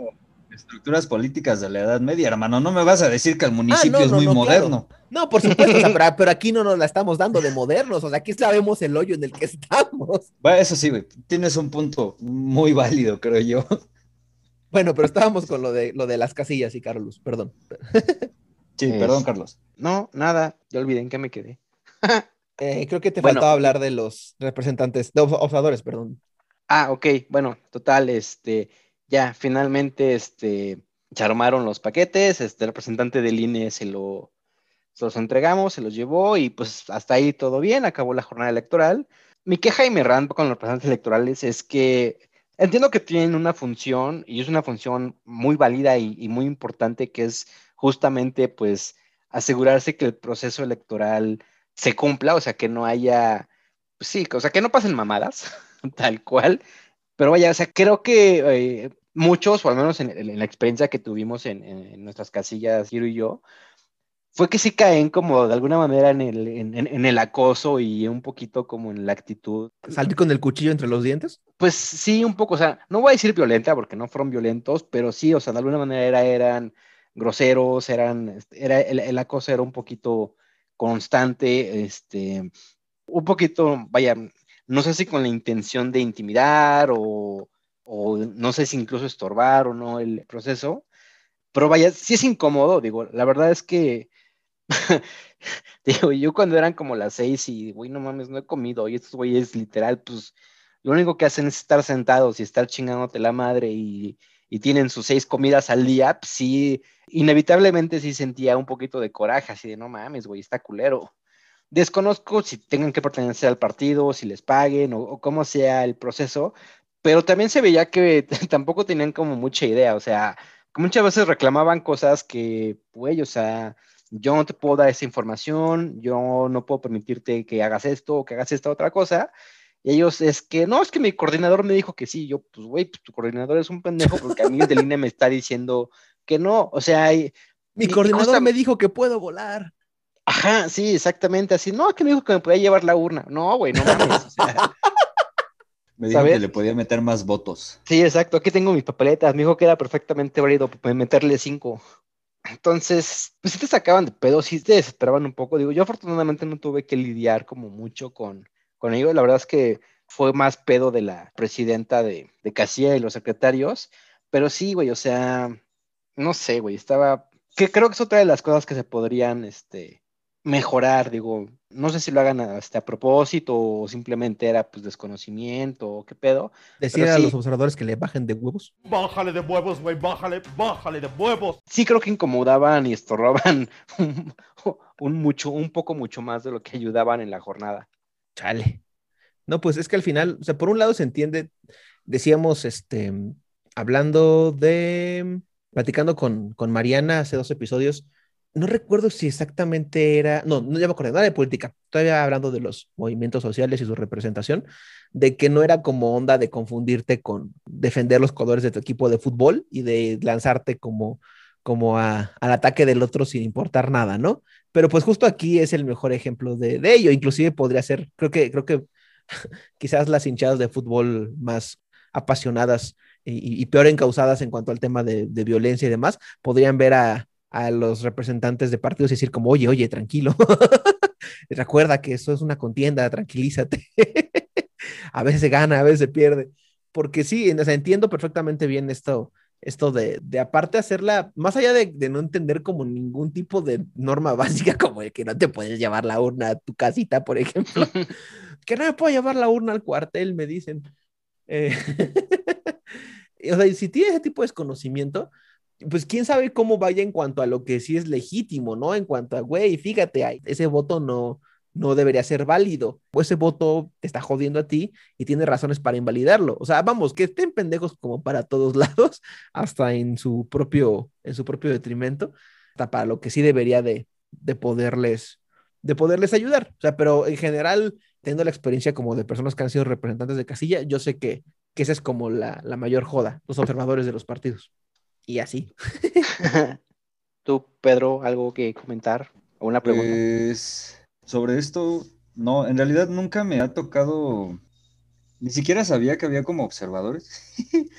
estructuras políticas de la Edad Media, hermano. No me vas a decir que el municipio ah, es muy moderno. No, por supuesto, pero, aquí no nos la estamos dando de modernos, o sea, aquí sabemos el hoyo en el que estamos. Bueno, eso sí, güey, tienes un punto muy válido, creo yo. Bueno, pero estábamos con lo de, lo de las casillas y Carlos, perdón. Sí, perdón, Carlos. No, nada, ya olvidé en qué me quedé. Eh, creo que te faltaba hablar de los representantes, de observadores, perdón. Ah, ok, bueno, total, este, ya finalmente este, se armaron los paquetes, este el representante del INE se, lo, los entregamos, se los llevó y pues hasta ahí todo bien, acabó la jornada electoral. Mi queja y mi rant con los representantes electorales es que entiendo que tienen una función y es una función muy válida y, muy importante que es justamente pues asegurarse que el proceso electoral se cumpla, o sea, que no haya, pues sí, o sea, que no pasen mamadas, tal cual, pero vaya, o sea, creo que eh, muchos, o al menos en, la experiencia que tuvimos en, nuestras casillas, Giro y yo, fue que sí caen como de alguna manera en el, en, el acoso y un poquito como en la actitud. ¿Salir con el cuchillo entre los dientes? Pues sí, un poco, o sea, no voy a decir violenta porque no fueron violentos, pero sí, o sea, de alguna manera eran groseros, eran, este, era, el, el acoso era un poquito constante, este, un poquito, vaya, no sé si con la intención de intimidar o, no sé si incluso estorbar o no el proceso, pero vaya, sí es incómodo, digo, la verdad es que, digo, yo cuando eran como las seis y, güey, no mames, no he comido, y estos güeyes literal, pues, lo único que hacen es estar sentados y estar chingándote la madre y, y tienen sus seis comidas al día, pues sí, inevitablemente sí sentía un poquito de coraje, así de, no mames, güey, está culero. Desconozco si tengan que pertenecer al partido, si les paguen o, cómo sea el proceso, pero también se veía que tampoco tenían como mucha idea, o sea, muchas veces reclamaban cosas que, güey, o sea, yo no te puedo dar esa información, yo no puedo permitirte que hagas esto o que hagas esta otra cosa. Y ellos es que, no, es que mi coordinador me dijo que sí. Yo, pues, güey, pues, tu coordinador es un pendejo porque a mí el de línea me está diciendo que no. O sea, mi coordinador me dijo que puedo volar. Ajá, sí, exactamente así. No, que me dijo que me podía llevar la urna. No, güey, no mames. O sea, me dijo que le podía meter más votos. Sí, exacto. Aquí tengo mis papeletas. Me dijo que era perfectamente válido meterle cinco. Entonces, pues sí te sacaban de pedo, sí te desesperaban un poco. Digo, yo afortunadamente no tuve que lidiar como mucho con, con ellos. La verdad es que fue más pedo de la presidenta de, de Casilla y los secretarios. Pero sí, güey, o sea, no sé, güey, estaba... Que creo que es otra de las cosas que se podrían, este, mejorar, digo, no sé si lo hagan hasta a propósito o simplemente era pues desconocimiento o qué pedo. Decir a los observadores que le bajen de huevos. Bájale de huevos, güey, bájale, bájale de huevos. Sí creo que incomodaban y estorbaban un, mucho, un poco mucho más de lo que ayudaban en la jornada. Chale. No, pues es que al final, o sea, por un lado se entiende, decíamos, este, hablando de, platicando con, con Mariana hace dos episodios, no recuerdo si exactamente era, no, no ya me acuerdo, nada de política, todavía hablando de los movimientos sociales y su representación, de que no era como onda de confundirte con defender los colores de tu equipo de fútbol y de lanzarte como, como al ataque del otro sin importar nada, ¿no? Pero pues justo aquí es el mejor ejemplo de, ello, inclusive podría ser, creo que, creo que quizás las hinchadas de fútbol más apasionadas y, peor encausadas en cuanto al tema de violencia y demás, podrían ver a a los representantes de partidos y decir como, oye, oye, tranquilo, recuerda que eso es una contienda, tranquilízate. a veces se gana, a veces se pierde. Porque sí, entiendo perfectamente bien esto, esto de, de aparte hacerla, más allá de, de, no entender como ningún tipo de norma básica, como de que no te puedes llevar la urna a tu casita, por ejemplo, que no me puedo llevar la urna al cuartel, me dicen. Eh, o sea, si tienes ese tipo de desconocimiento, pues quién sabe cómo vaya en cuanto a lo que sí es legítimo, ¿no? En cuanto a, güey, fíjate, ese voto no, no debería ser válido, o ese voto te está jodiendo a ti y tiene razones para invalidarlo. O sea, vamos, que estén pendejos como para todos lados, hasta en su propio, en su propio detrimento, hasta para lo que sí debería de, de poderles, de poderles ayudar. O sea, pero en general, teniendo la experiencia como de personas que han sido representantes de casilla, yo sé que, que esa es como la, la mayor joda, los observadores de los partidos y así. ¿Tú, Pedro, algo que comentar o una pregunta? Pues sobre esto, no, en realidad nunca me ha tocado, ni siquiera sabía que había como observadores.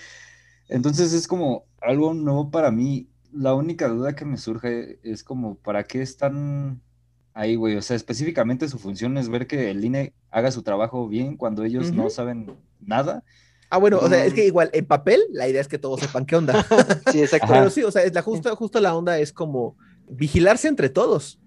Entonces es como algo nuevo para mí. La única duda que me surge es como, ¿para qué están ahí, güey? O sea, específicamente su función es ver que el INE haga su trabajo bien cuando ellos no saben nada. Ah, bueno, o sea, es que igual en papel la idea es que todos sepan qué onda. sí, exacto. Pero sí, o sea, es la justo, justo la onda es como vigilarse entre todos.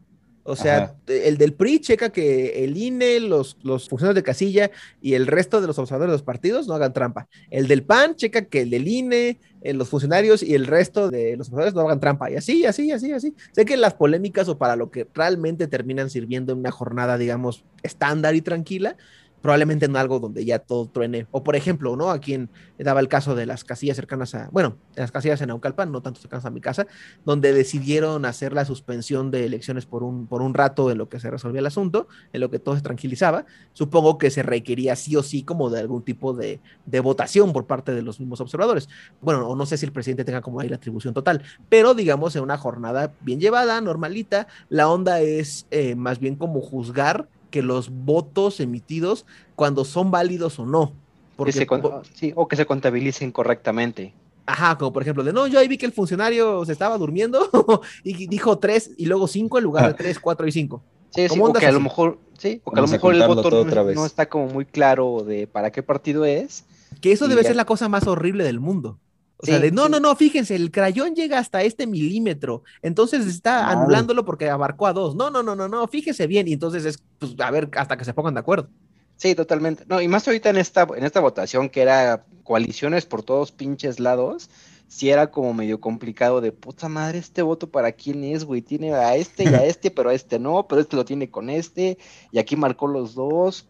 O sea, el del PRI checa que el INE, los, los funcionarios de casilla y el resto de los observadores de los partidos no hagan trampa. El del PAN checa que el del INE, eh, los funcionarios y el resto de los observadores no hagan trampa. Y así, así, así, así. Sé que las polémicas o para lo que realmente terminan sirviendo en una jornada, digamos, estándar y tranquila, probablemente no algo donde ya todo truene. O por ejemplo, ¿no? A quien daba el caso de las casillas cercanas a, bueno, las casillas en Aucalpan, no tanto cercanas a mi casa, donde decidieron hacer la suspensión de elecciones por un, por un rato en lo que se resolvía el asunto, en lo que todo se tranquilizaba. Supongo que se requería sí o sí como de algún tipo de, de votación por parte de los mismos observadores. Bueno, o no sé si el presidente tenga como ahí la atribución total, pero digamos en una jornada bien llevada, normalita, la onda es eh, más bien como juzgar que los votos emitidos cuando son válidos o no. Porque, sí, o que se contabilicen correctamente. Ajá, como por ejemplo, de no, yo ahí vi que el funcionario se estaba durmiendo y dijo tres y luego cinco en lugar de tres, cuatro y cinco. Sí, sí o que a lo mejor, sí, o que a lo mejor el voto no, está como muy claro de para qué partido es. Que eso debe ser la cosa más horrible del mundo. O sea, de no, no, no, fíjense, el crayón llega hasta este milímetro, entonces está anulándolo porque abarcó a dos. No, no, no, no, no, fíjese bien, y entonces es, pues, a ver, hasta que se pongan de acuerdo. Sí, totalmente. No, y más ahorita en esta, en esta votación que era coaliciones por todos pinches lados, sí era como medio complicado de puta madre, este voto para quién es, güey, tiene a este y a este, pero a este no, pero este lo tiene con este, y aquí marcó los dos.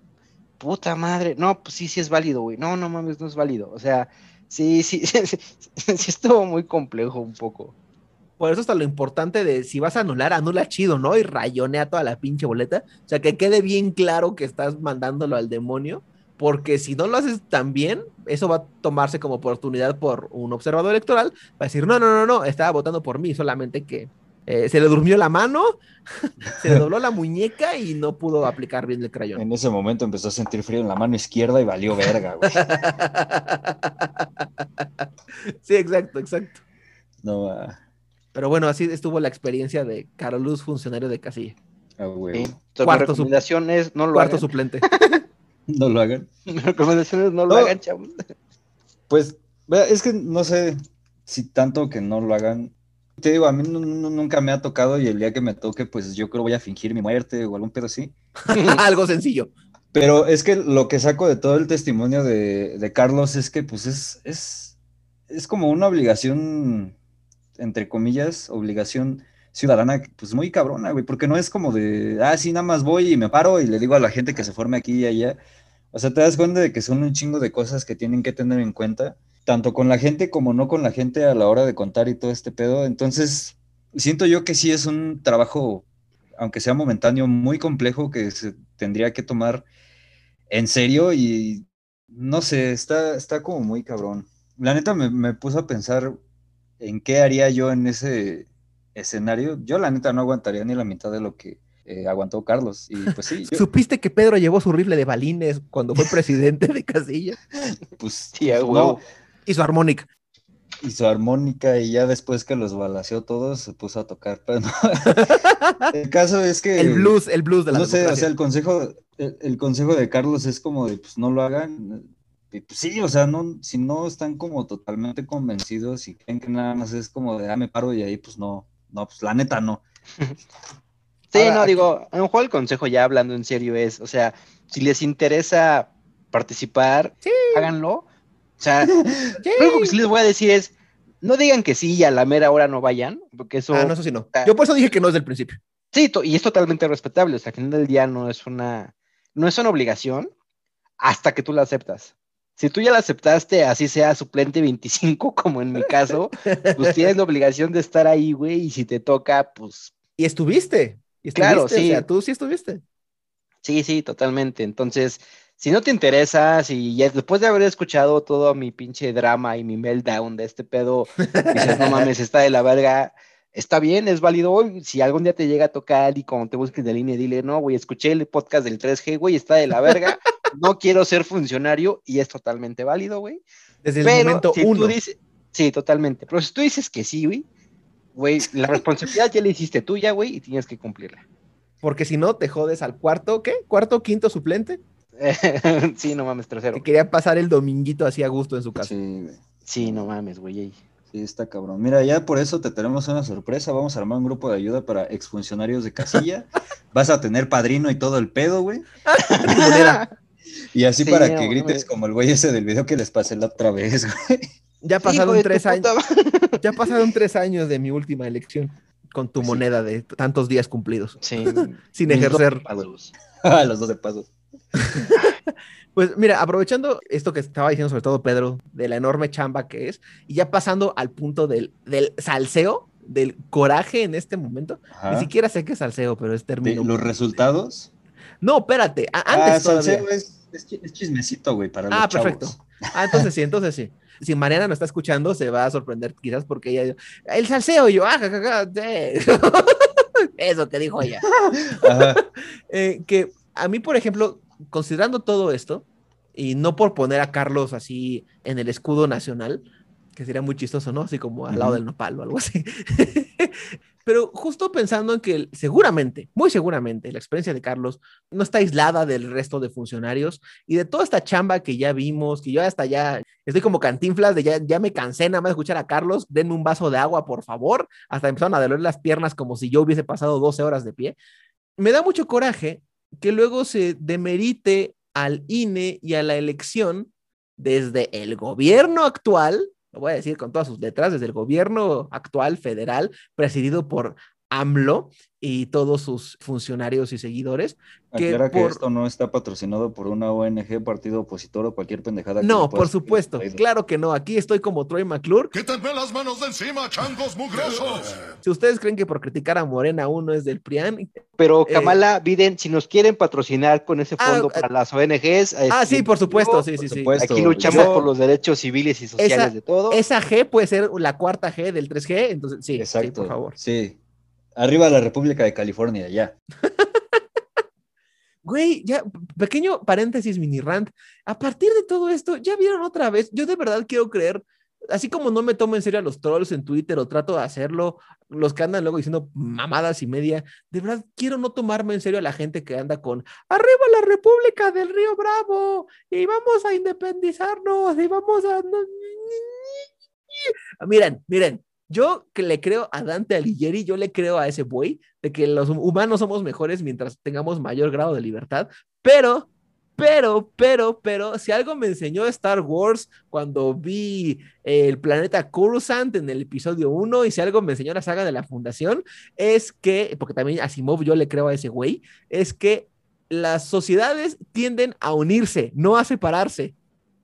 puta madre, no, pues sí, sí es válido, güey, no, no mames, no es válido, o sea, sí, sí, sí, sí, estuvo muy complejo un poco. Por eso está lo importante de si vas a anular, anula chido, ¿no? Y rayonea toda la pinche boleta. O sea, que quede bien claro que estás mandándolo al demonio. Porque si no lo haces tan bien, eso va a tomarse como oportunidad por un observador electoral. Va a decir, no, no, no, no, estaba votando por mí, solamente que eh, se le durmió la mano, se le dobló la muñeca y no pudo aplicar bien el crayón. En ese momento empezó a sentir frío en la mano izquierda y valió verga, güey. sí, exacto, exacto. No, ah, Pero bueno, así estuvo la experiencia de Carlos, funcionario de casilla. ah, güey. Sí. Cuarto recomendación es no lo Cuarto hagan. suplente. No lo hagan. Mi recomendación es no lo No. hagan, chavos. Pues, es que no sé si tanto que no lo hagan. Te digo, a mí nu- nu- nunca me ha tocado y el día que me toque, pues yo creo voy a fingir mi muerte o algún pedo así. Algo sencillo. Pero es que lo que saco de todo el testimonio de, de Carlos es que pues es, es, es como una obligación, entre comillas, obligación ciudadana, pues muy cabrona, güey, porque no es como de, ah, sí, nada más voy y me paro y le digo a la gente que se forme aquí y allá. O sea, te das cuenta de que son un chingo de cosas que tienen que tener en cuenta, tanto con la gente como no con la gente a la hora de contar y todo este pedo. Entonces, siento yo que sí es un trabajo, aunque sea momentáneo, muy complejo que se tendría que tomar en serio y no sé, está, está como muy cabrón. La neta me, me puso a pensar en qué haría yo en ese escenario. Yo la neta no aguantaría ni la mitad de lo que eh, aguantó Carlos. Y pues sí, yo, ¿Supiste que Pedro llevó su rifle de balines cuando fue presidente de Casilla? pues Sí, no. Y su armónica. y su armónica y ya después que los balaseó todos se puso a tocar. Pero no. El caso es que... El blues, el blues de la no sé, o sea, el consejo, el, el consejo de Carlos es como de, pues no lo hagan. Y, pues, sí, o sea, no, si no están como totalmente convencidos y creen que nada más es como de, ah, me paro y ahí, pues no, no, pues la neta no. Sí, Ahora, no, aquí- digo, a lo mejor el consejo ya hablando en serio es, o sea, si les interesa participar, háganlo. O sea, lo único que sí les voy a decir es, no digan que sí y a la mera hora no vayan, porque eso, Ah, no, eso sí no. Yo por eso dije que no desde el principio. sí, y es totalmente respetable, o sea, al final del día no es una, no es una obligación hasta que tú la aceptas. Si tú ya la aceptaste, así sea suplente 25, como en mi caso, pues tienes la obligación de estar ahí, güey, y si te toca, pues Y estuviste. Y Claro, estuviste, sí. O sea, tú sí estuviste. Sí, sí, totalmente. Entonces, si no te interesa, si ya después de haber escuchado todo mi pinche drama y mi meltdown de este pedo, dices, no mames, está de la verga, está bien, es válido. Si algún día te llega a tocar y cuando te busques de línea, dile, no, güey, escuché el podcast del 3G, güey, está de la verga, no quiero ser funcionario y es totalmente válido, güey. Desde el Pero momento si uno. tú dices, sí, totalmente. Pero si tú dices que sí, güey, güey, la responsabilidad ya la hiciste tuya, güey, y tienes que cumplirla. Porque si no, te jodes al cuarto, ¿qué? Cuarto, quinto suplente, sí, no mames, tercero. que quería pasar el dominguito así a gusto en su casa. Sí, güey. Sí, no mames, güey. ey. Sí, está cabrón. Mira, ya por eso te tenemos una sorpresa. Vamos a armar un grupo de ayuda para exfuncionarios de casilla. Vas a tener padrino y todo el pedo, güey. Y así Sí, para no que mames. grites como el güey ese del video que les pasé la otra vez, güey. Ya pasaron tres años. puta. Ya pasaron tres años de mi última elección con tu Sí. moneda de tantos días cumplidos, Sí. sin ejercer. dos. A los dos de paso. Pues mira, aprovechando esto que estaba diciendo sobre todo Pedro, de la enorme chamba que es, y ya pasando al punto del, del salseo, del coraje en este momento, Ajá. ni siquiera sé qué es salseo, pero es término. los resultados. No, espérate, Ah, antes todavía. salseo es, es chi- es chismecito, güey, para los Ah, chavos. perfecto. Ah, entonces sí, entonces sí. Si Mariana no está escuchando, se va a sorprender quizás porque ella el salseo y yo, ah, ja, ja, ja, sí". Eso que dijo ella. Ajá. Eh, que a mí, por ejemplo, considerando todo esto, y no por poner a Carlos así en el escudo nacional, que sería muy chistoso, ¿no? Así como al lado del nopal o algo así. Pero justo pensando en que seguramente, muy seguramente, la experiencia de Carlos no está aislada del resto de funcionarios y de toda esta chamba que ya vimos, que yo hasta ya estoy como cantinflas de ya, ya me cansé nada más de escuchar a Carlos, denme un vaso de agua, por favor. Hasta empezaron a doler las piernas como si yo hubiese pasado 12 horas de pie. Me da mucho coraje que luego se demerite al INE y a la elección desde el gobierno actual, lo voy a decir con todas sus letras, desde el gobierno actual federal, presidido por AMLO y todos sus funcionarios y seguidores. Que que esto no está patrocinado por una ONG, partido opositor o cualquier pendejada. que No, por supuesto, claro que no. Aquí estoy como Troy McClure. ¡Quítenme las manos de encima, changos mugrosos! Si ustedes creen que por criticar a Morena uno es del PRIAN, Pero Eh, Kamala, Biden, si nos quieren patrocinar con ese Ah, fondo ah, para las ONGs, ah, este, sí, por supuesto, sí, por sí, sí. Aquí luchamos Yo- por los derechos civiles y sociales Esa- de todo. Esa G puede ser la cuarta G del 3G, entonces sí, sí, Exacto. por favor. Sí. Arriba la República de California, ya. Güey, ya, pequeño paréntesis mini rant. A partir de todo esto, ya vieron otra vez, yo de verdad quiero creer, así como no me tomo en serio a los trolls en Twitter o trato de hacerlo, los que andan luego diciendo mamadas y media, de verdad quiero no tomarme en serio a la gente que anda con arriba la República del Río Bravo y vamos a independizarnos y vamos a... Miren, miren, yo que le creo a Dante Alighieri, yo le creo a ese buey de que los humanos somos mejores mientras tengamos mayor grado de libertad, pero, pero, pero, pero, si algo me enseñó Star Wars cuando vi el planeta Coruscant en el episodio 1 y si algo me enseñó la saga de la Fundación, es que, porque también Asimov yo le creo a ese güey, es que las sociedades tienden a unirse, no a separarse.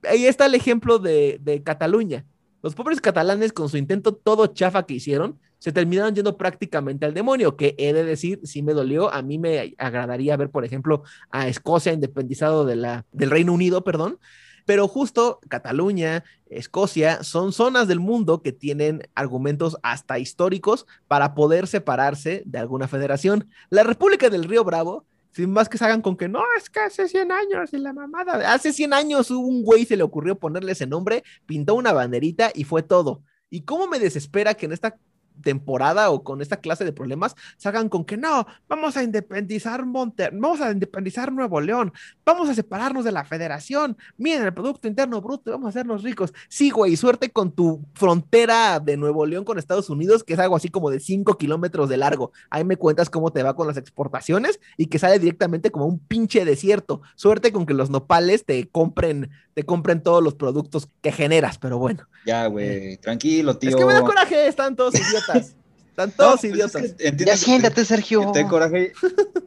Ahí está el ejemplo de, de Cataluña. Los pobres catalanes, con su intento todo chafa que hicieron, se terminaron yendo prácticamente al demonio, que he de decir, sí me dolió. A mí me agradaría ver, por ejemplo, a Escocia independizado de la, del Reino Unido, perdón. Pero justo Cataluña, Escocia, son zonas del mundo que tienen argumentos hasta históricos para poder separarse de alguna federación. La República del Río Bravo sin más que se hagan con que no, es que hace 100 años y la mamada. Hace 100 años hubo un güey se le ocurrió ponerle ese nombre, pintó una banderita y fue todo. Y cómo me desespera que en esta temporada o con esta clase de problemas salgan con que no, vamos a independizar Monte, vamos a independizar Nuevo León, vamos a separarnos de la federación, miren el Producto Interno Bruto, vamos a hacernos ricos. Sí, güey, suerte con tu frontera de Nuevo León con Estados Unidos, que es algo así como de 5 kilómetros de largo. Ahí me cuentas cómo te va con las exportaciones y que sale directamente como un pinche desierto. Suerte con que los nopales te compren, te compren todos los productos que generas, pero bueno. Ya, güey, tranquilo, tío. Es que me da coraje, están todos idiotas. Están No, todos pues es idiotas. que Ya que- siéntate, Sergio. que te coraje.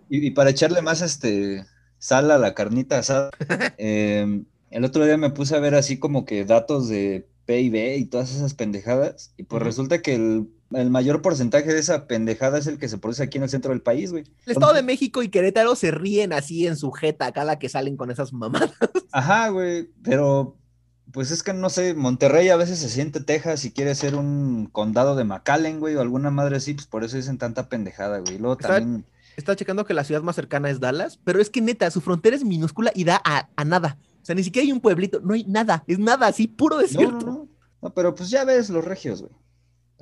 Y, y para echarle más este sal a la carnita asada, eh, el otro día me puse a ver así como que datos de PIB y todas esas pendejadas. Y pues resulta que el, el mayor porcentaje de esa pendejada es el que se produce aquí en el centro del país, güey. El Estado de México y Querétaro se ríen así en su jeta cada que salen con esas mamadas. Ajá, güey, pero pues es que no sé, Monterrey a veces se siente Texas y quiere ser un condado de McAllen, güey, o alguna madre así, pues por eso dicen tanta pendejada, güey. Luego Está- también, Estaba checando que la ciudad más cercana es Dallas, pero es que neta, su frontera es minúscula y da a, a nada. O sea, ni siquiera hay un pueblito, no hay nada, es nada, así puro no, desierto. no, no, no, pero pues ya ves los regios, güey.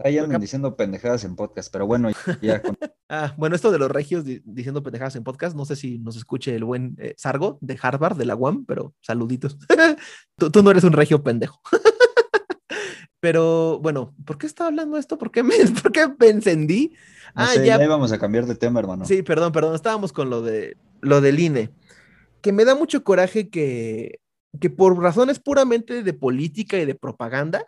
Ahí andan diciendo pendejadas en podcast, pero bueno, ya con- Ah, bueno, esto de los regios di- diciendo pendejadas en podcast, no sé si nos escuche el buen eh, Sargo de Harvard, de la UAM, pero saluditos. tú, tú no eres un regio pendejo. pero bueno, ¿por qué estaba hablando de esto? ¿Por qué me, por qué me encendí? no ah, sé, ya, ya íbamos a cambiar de tema, hermano. Sí, perdón, perdón, estábamos con lo de lo del INE. Que me da mucho coraje que, que por razones puramente de política y de propaganda,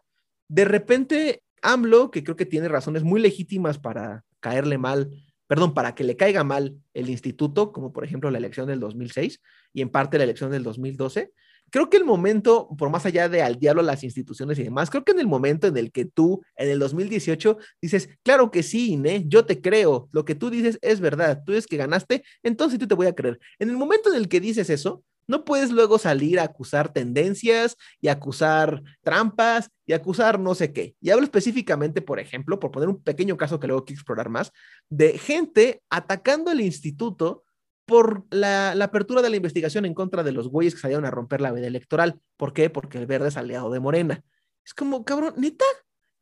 de repente AMLO, que creo que tiene razones muy legítimas para caerle mal, perdón, para que le caiga mal el instituto, como por ejemplo la elección del 2006 y en parte la elección del 2012. Creo que el momento, por más allá de al diablo las instituciones y demás, creo que en el momento en el que tú, en el 2018, dices, claro que sí, INE, yo te creo, lo que tú dices es verdad, tú dices que ganaste, entonces tú te voy a creer. En el momento en el que dices eso, no puedes luego salir a acusar tendencias y acusar trampas y acusar no sé qué. Y hablo específicamente, por ejemplo, por poner un pequeño caso que luego quiero explorar más, de gente atacando el instituto por la, apertura de la investigación en contra de los güeyes que salieron a romper la veda electoral. ¿Por qué? Porque el verde es aliado de Morena. Es como, cabrón, neta.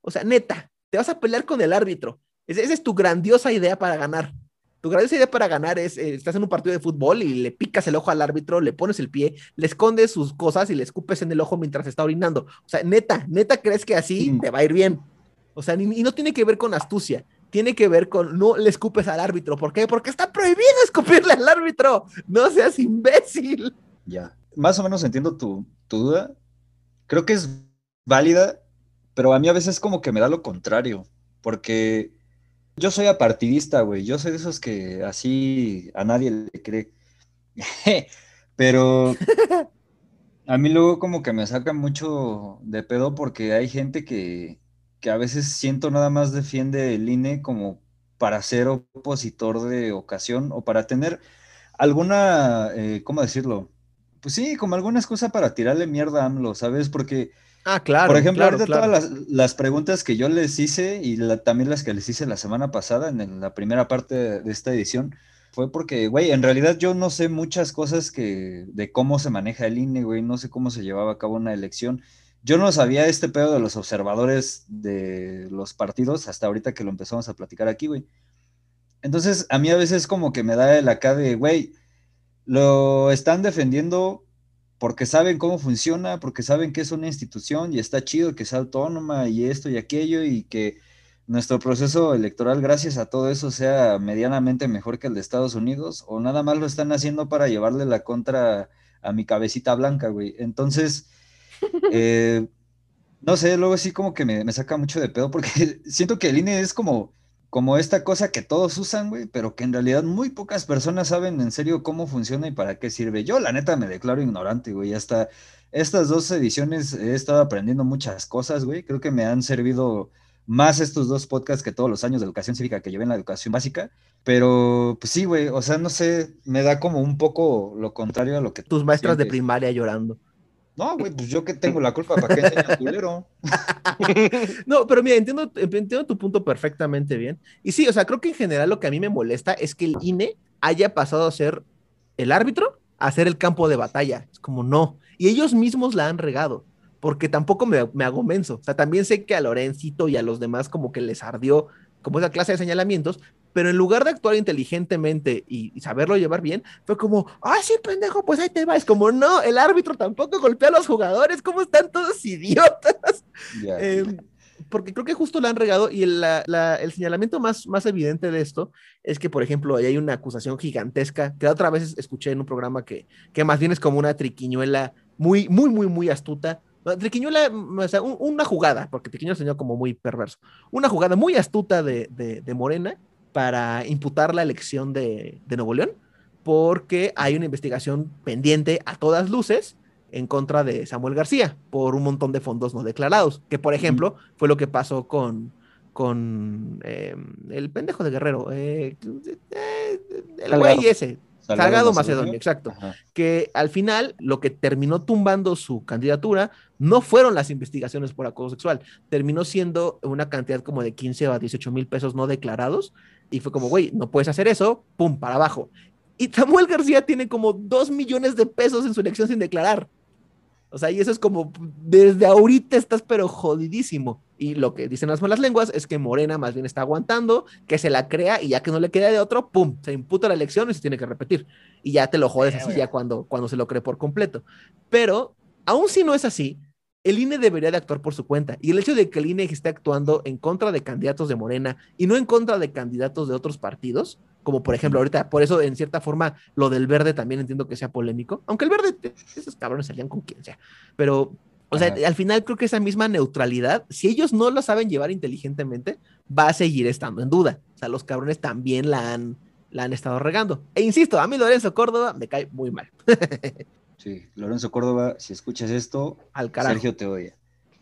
O sea, neta, te vas a pelear con el árbitro. Esa es tu grandiosa idea para ganar. Tu grandiosa idea para ganar es, eh, estás en un partido de fútbol y le picas el ojo al árbitro, le pones el pie, le escondes sus cosas y le escupes en el ojo mientras está orinando. O sea, neta, neta crees que así mm. te va a ir bien. O sea, y no tiene que ver con astucia tiene que ver con no le escupes al árbitro. ¿Por qué? Porque está prohibido escupirle al árbitro. No seas imbécil. Ya, más o menos entiendo tu, tu, duda. Creo que es válida, pero a mí a veces como que me da lo contrario, porque Yo soy apartidista, güey. Yo soy de esos que así a nadie le cree. Pero a mí luego como que me saca mucho de pedo porque hay gente que, que a veces siento nada más defiende el INE como para ser opositor de ocasión o para tener alguna, eh, ¿cómo decirlo? Pues sí, como alguna excusa para tirarle mierda a AMLO, ¿sabes? Porque, Ah, claro. por ejemplo, claro, ahorita claro. todas las, las preguntas que yo les hice y la- también las que les hice la semana pasada en la primera parte de esta edición, fue porque, güey, en realidad yo no sé muchas cosas que, de cómo se maneja el INE, güey, no sé cómo se llevaba a cabo una elección. Yo no sabía este pedo de los observadores de los partidos hasta ahorita que lo empezamos a platicar aquí, güey. Entonces, a mí a veces como que me da el acá de, güey, lo están defendiendo porque saben cómo funciona, porque saben que es una institución y está chido que sea autónoma y esto y aquello y que nuestro proceso electoral, gracias a todo eso, sea medianamente mejor que el de Estados Unidos, o nada más lo están haciendo para llevarle la contra a mi cabecita blanca, güey. Entonces, eh, no sé, luego sí como que me, me saca mucho de pedo porque siento que el INE es como, como esta cosa que todos usan, güey, pero que en realidad muy pocas personas saben en serio cómo funciona y para qué sirve. Yo, la neta, me declaro ignorante, güey. Hasta estas dos ediciones he estado aprendiendo muchas cosas, güey. Creo que me han servido más estos dos podcasts que todos los años de educación cívica que llevé en la educación básica. Pero, pues sí, güey, o sea, no sé, me da como un poco lo contrario a lo que Tus maestras de primaria llorando. No, güey, pues yo que tengo la culpa, ¿para enseñas culero? No, pero mira, entiendo, entiendo tu punto perfectamente bien. Y sí, o sea, creo que en general lo que a mí me molesta es que el INE haya pasado a ser el árbitro a ser el campo de batalla. Es como no. Y ellos mismos la han regado, porque tampoco me, me hago menso. O sea, también sé que a Lorencito y a los demás como que les ardió como esa clase de señalamientos, pero en lugar de actuar inteligentemente y, y saberlo llevar bien, fue como, ah, sí, pendejo, pues ahí te va. Es como, no, el árbitro tampoco golpea a los jugadores, ¿cómo están todos idiotas? Eh, porque creo que justo la han regado y el, la- la- el señalamiento más, más evidente de esto es que, por ejemplo, ahí hay una acusación gigantesca que la otra vez escuché en un programa que, que más bien es como una triquiñuela muy, muy, muy, muy astuta. Triquiñuela, mm, o sea, un- una jugada, porque Triquiñuela señor como muy perverso, una jugada muy astuta de, de- de Morena para imputar la elección de, de Nuevo León, porque hay una investigación pendiente a todas luces en contra de Samuel García por un montón de fondos no declarados, que por ejemplo fue lo que pasó con, con eh, el pendejo de Guerrero, eh, eh, el Salgado. güey ese, Salgado Macedonio, exacto Ajá. que al final lo que terminó tumbando su candidatura no fueron las investigaciones por acoso sexual, terminó siendo una cantidad como de 15 a 18 mil pesos no declarados y fue como, güey, no puedes hacer eso, pum, para abajo. Y Samuel García tiene como 2 millones de pesos en su elección sin declarar. O sea, y eso es como, desde ahorita estás pero jodidísimo. Y lo que dicen las malas lenguas es que Morena más bien está aguantando, que se la crea y ya que no le queda de otro, ¡pum! Se imputa la elección y se tiene que repetir. Y ya te lo jodes así ya cuando, cuando se lo cree por completo. Pero, aun si no es así, el INE debería de actuar por su cuenta. Y el hecho de que el INE esté actuando en contra de candidatos de Morena y no en contra de candidatos de otros partidos, como por ejemplo ahorita, por eso en cierta forma lo del verde también entiendo que sea polémico, aunque el verde, esos cabrones salían con quien sea, pero, o sea, Ajá. al final creo que esa misma neutralidad, si ellos no lo saben llevar inteligentemente, va a seguir estando en duda. O sea, los cabrones también la han, la han estado regando. E insisto, a mí Lorenzo Córdoba me cae muy mal. Sí, Lorenzo Córdoba, si escuchas esto, Al carajo. Sergio te odia.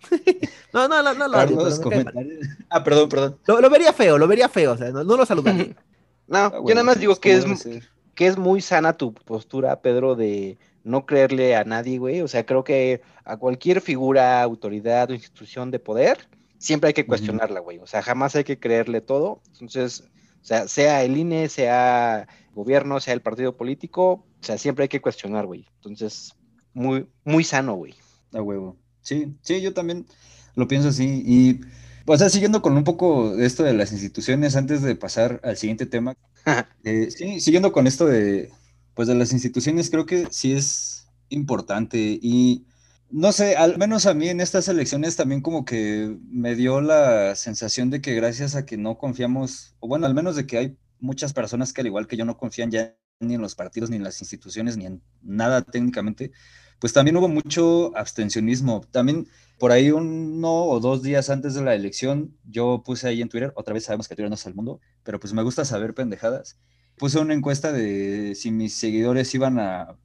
No, no, no, no, lo odio, pero comentarios. Ah, perdón, perdón. Lo, lo vería feo, lo vería feo, o sea, no, no lo saludaría. No, Ah, yo nada más digo que ¿cómo es, que es muy sana tu postura, Pedro, de no creerle a nadie, güey. O sea, creo que a cualquier figura, autoridad o institución de poder, siempre hay que cuestionarla, güey. O sea, jamás hay que creerle todo. Entonces, o sea, sea el INE, sea gobierno, sea el partido político, o sea, siempre hay que cuestionar, güey. Entonces, muy, muy sano, güey. A huevo. Sí, sí, yo también lo pienso así. Y, o sea, siguiendo con un poco esto de las instituciones, antes de pasar al siguiente tema, eh, sí, siguiendo con esto de, pues, de las instituciones, creo que sí es importante. Y no sé, al menos a mí en estas elecciones también como que me dio la sensación de que gracias a que no confiamos, o bueno, al menos de que hay muchas personas que al igual que yo no confían ya ni en los partidos, ni en las instituciones, ni en nada técnicamente, pues también hubo mucho abstencionismo. También por ahí uno o dos días antes de la elección, yo puse ahí en Twitter, otra vez sabemos que Twitter no es el mundo, pero pues me gusta saber pendejadas. Puse una encuesta de si mis seguidores iban a,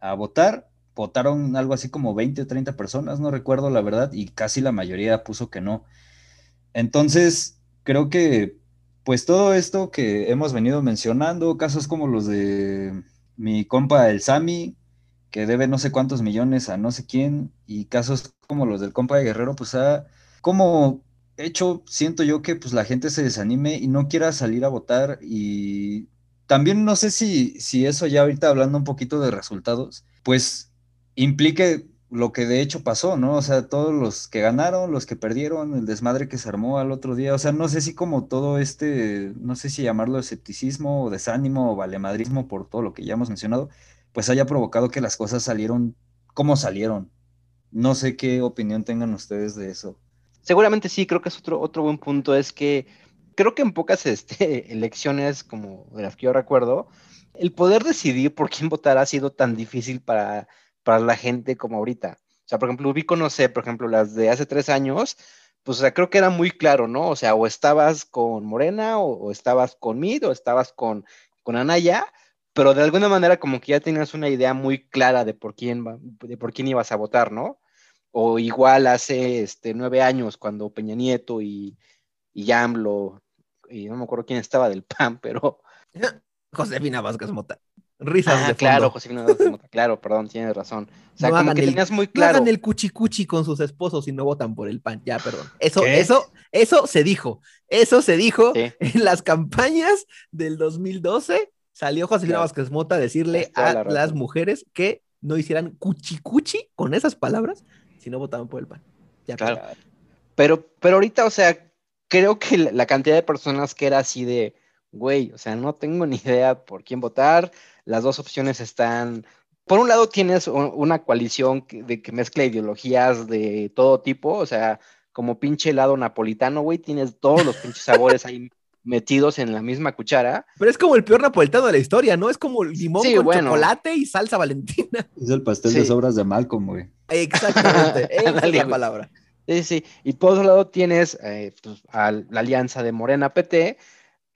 a votar. Votaron algo así como 20 o 30 personas, no recuerdo la verdad, y casi la mayoría puso que no. Entonces, creo que pues todo esto que hemos venido mencionando, casos como los de mi compa el Sami, que debe no sé cuántos millones a no sé quién, y casos como los del compa de Guerrero, pues ha como hecho, siento yo que pues la gente se desanime y no quiera salir a votar y también no sé si, si eso ya ahorita hablando un poquito de resultados, pues implique lo que de hecho pasó, ¿no? O sea, todos los que ganaron, los que perdieron, el desmadre que se armó al otro día, o sea, no sé si como todo este, no sé si llamarlo escepticismo o desánimo o valemadrismo por todo lo que ya hemos mencionado, pues haya provocado que las cosas salieron como salieron. No sé qué opinión tengan ustedes de eso. Seguramente sí, creo que es otro, otro buen punto, es que creo que en pocas este, elecciones como de las que yo recuerdo, el poder decidir por quién votar ha sido tan difícil para para la gente como ahorita. O sea, por ejemplo, ubico, no sé, por ejemplo, las de hace tres años, pues, creo que era muy claro, ¿no? O sea, o estabas con Morena, o, estabas con Mid, o estabas con, con Anaya, pero de alguna manera como que ya tenías una idea muy clara de por quién, de por quién ibas a votar, ¿no? O igual hace este, nueve años, cuando Peña Nieto y, y Yamlo, y no me acuerdo quién estaba del PAN, pero... Josefina Vázquez Mota. Risas Ah, de claro, fondo. Josefina Vázquez Mota, claro, perdón, tienes razón. O sea, No como que el- tenías muy No hagan el cuchicuchi con sus esposos y no votan por el PAN. Ya, perdón. Eso, ¿Qué? eso, eso se dijo. Eso se dijo Sí. en las campañas del 2012. Salió Josefina Claro. Vázquez Mota a decirle a la las mujeres que no hicieran cuchicuchi con esas palabras si no votaban por el PAN. Ya, Claro. perdón. Pero, pero ahorita, o sea, creo que la cantidad de personas que era así de, güey, o sea, no tengo ni idea por quién votar. Las dos opciones están. Por un lado, tienes una coalición que- de que mezcla ideologías de todo tipo, o sea, como pinche helado napolitano, güey, tienes todos los pinches sabores ahí metidos en la misma cuchara. Pero es como el peor napolitano de la historia, ¿no? Es como limón Sí, con bueno. chocolate y salsa valentina. Es el pastel de sobras de Malcolm, güey. Exactamente. Esa es la palabra. Sí, sí. Y por otro lado tienes eh, pues, a la alianza de Morena PT,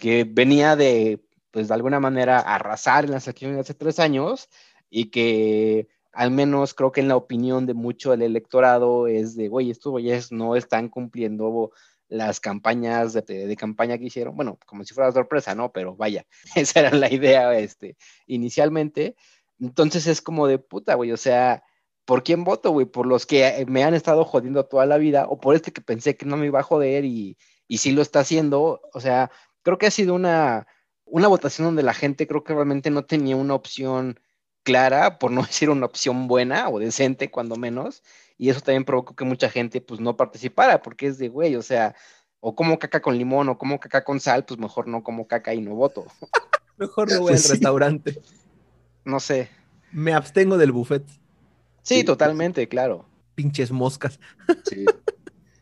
que venía de, pues de alguna manera, arrasar en las elecciones hace tres años y que al menos creo que en la opinión de mucho del electorado es de, güey, estos güeyes no están cumpliendo las campañas de, de campaña que hicieron, bueno, como si fuera sorpresa, ¿no? Pero vaya, esa era la idea este, inicialmente. Entonces es como de puta, güey, o sea, ¿por quién voto, güey? ¿Por los que me han estado jodiendo toda la vida o por este que pensé que no me iba a joder y, y sí lo está haciendo? O sea, creo que ha sido una, una votación donde la gente creo que realmente no tenía una opción clara, por no decir una opción buena o decente, cuando menos, y eso también provocó que mucha gente pues no participara, porque es de, güey, o sea, o como caca con limón o como caca con sal, pues mejor no como caca y no voto. Mejor no voy al Pues sí. restaurante. No sé. Me abstengo del buffet. Sí, Sí. totalmente, claro. Pinches moscas. Sí.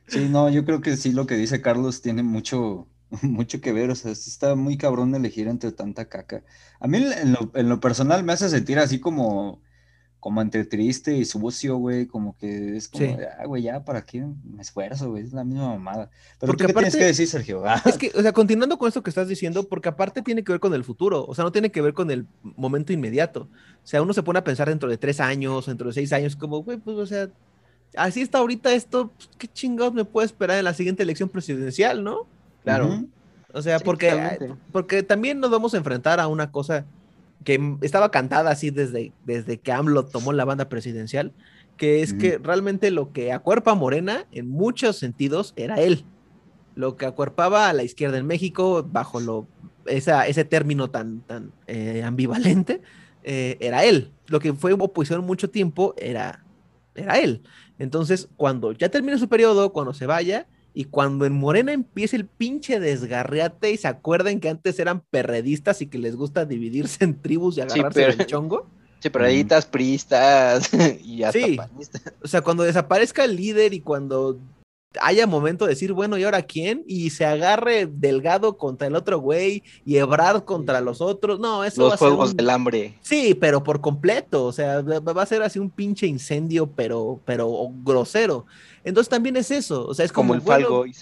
Sí, no, yo creo que sí lo que dice Carlos tiene mucho, mucho que ver, o sea, sí está muy cabrón elegir entre tanta caca. A mí en lo, en lo personal me hace sentir así como, como entre triste y sucio, güey, como que es como, Sí. ah, güey, ya, ¿para qué me esfuerzo, güey? Es la misma mamada. Pero Porque ¿tú qué tienes aparte- que decir, Sergio? Ah, Es que, o sea, continuando con esto que estás diciendo, porque aparte tiene que ver con el futuro, o sea, no tiene que ver con el momento inmediato. O sea, uno se pone a pensar dentro de tres años, dentro de seis años, como, güey, pues, o sea, así está ahorita esto, pues, ¿qué chingados me puede esperar en la siguiente elección presidencial, no? Claro. O sea, Sí, porque, porque también nos vamos a enfrentar a una cosa que estaba cantada así desde, desde que AMLO tomó la banda presidencial, que es que realmente lo que acuerpa a Morena en muchos sentidos era él. Lo que acuerpaba a la izquierda en México, bajo lo, esa, ese término tan, tan eh, ambivalente, eh, era él. Lo que fue oposición mucho tiempo era, era él. Entonces, cuando ya termine su periodo, cuando se vaya, y cuando en Morena empiece el pinche desgarriate y se acuerden que antes eran perredistas y que les gusta dividirse en tribus y agarrarse pero- del chongo. Sí, pero editas priistas y hasta Sí. panistas. O sea, cuando desaparezca el líder y cuando haya momento de decir, bueno, ¿y ahora quién? Y se agarre Delgado contra el otro güey y Ebrard contra los otros. No, eso va Los a ser un- del hambre. Sí, pero por completo, o sea, va va a ser así un pinche incendio, pero, pero grosero. Entonces también es eso, o sea, es como, Como el Fall bueno.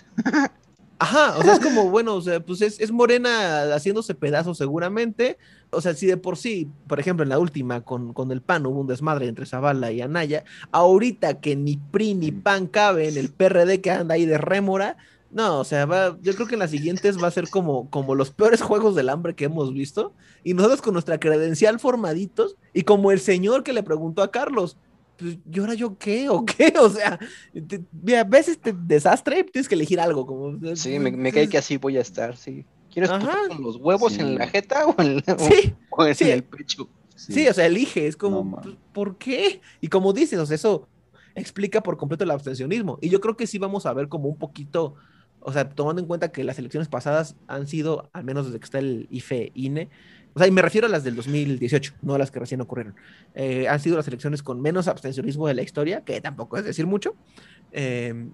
Ajá, o sea, es como, bueno, o sea, pues es, es Morena haciéndose pedazos seguramente. O sea, si de por sí, por ejemplo, en la última con, con el PAN hubo un desmadre entre Zavala y Anaya, ahorita que ni PRI ni PAN cabe en el PRD que anda ahí de rémora, no, o sea, va, yo creo que en las siguientes va a ser como, como los peores juegos del hambre que hemos visto, y nosotros con nuestra credencial formaditos, y como el señor que le preguntó a Carlos, pues, ¿y ahora yo qué? ¿O qué? O sea, te- mira, ves este desastre, tienes que elegir algo. Como, Sí, me, me cae que así voy a estar, sí. ¿Quieres con los huevos Sí. en la jeta o en, la- Sí, o en sí. el pecho? sí, o sea, elige, es como, No, ¿por qué? Y como dices, o sea, eso explica por completo el abstencionismo. Y yo creo que sí vamos a ver como un poquito, o sea, tomando en cuenta que las elecciones pasadas han sido, al menos desde que está el IFE, INE, o sea, y me refiero a las del 2018, no a las que recién ocurrieron. Eh, han sido las elecciones con menos abstencionismo de la historia, que tampoco es decir mucho. Eh,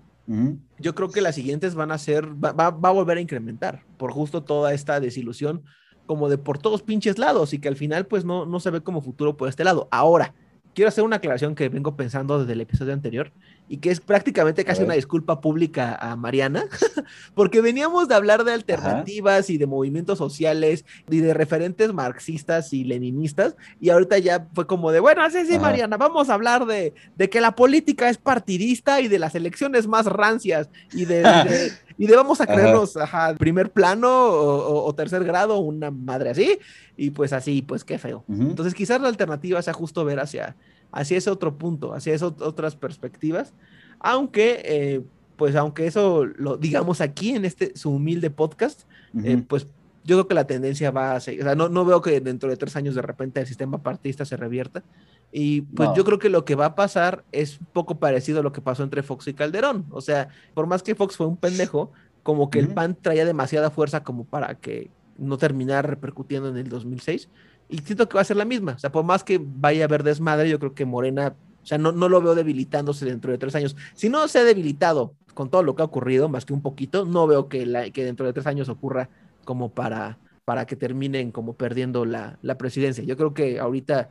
Yo creo que las siguientes van a ser, va, va- va a volver a incrementar por justo toda esta desilusión como de por todos pinches lados y que al final pues no, no se ve como futuro por este lado. Ahora, quiero hacer una aclaración que vengo pensando desde el episodio anterior y que es prácticamente casi una disculpa pública a Mariana, porque veníamos de hablar de alternativas y de movimientos sociales y de referentes marxistas y leninistas y ahorita ya fue como de, bueno, sí, sí, Ajá. Mariana, vamos a hablar de, de que la política es partidista y de las elecciones más rancias y de, de- y de vamos a creernos, ajá, primer plano o, tercer grado, una madre así, y pues así, pues qué feo. Entonces quizás la alternativa sea justo ver hacia, hacia ese otro punto, hacia esas otras perspectivas, aunque, eh, pues aunque eso lo digamos aquí en este su humilde podcast, eh, pues yo creo que la tendencia va a seguir, o sea, no, no veo que dentro de tres años de repente el sistema partista se revierta. Y pues No. yo creo que lo que va a pasar es un poco parecido a lo que pasó entre Fox y Calderón. O sea, por más que Fox fue un pendejo, como que el. PAN traía demasiada fuerza como para que no terminara repercutiendo en el 2006. Y siento que va a ser la misma. O sea, por más que vaya a haber desmadre, yo creo que Morena, o sea, no, no lo veo debilitándose dentro de tres años. Si no se ha debilitado con todo lo que ha ocurrido, más que un poquito, no veo que, la, que dentro de tres años ocurra como para, para que terminen como perdiendo la, la presidencia. Yo creo que ahorita,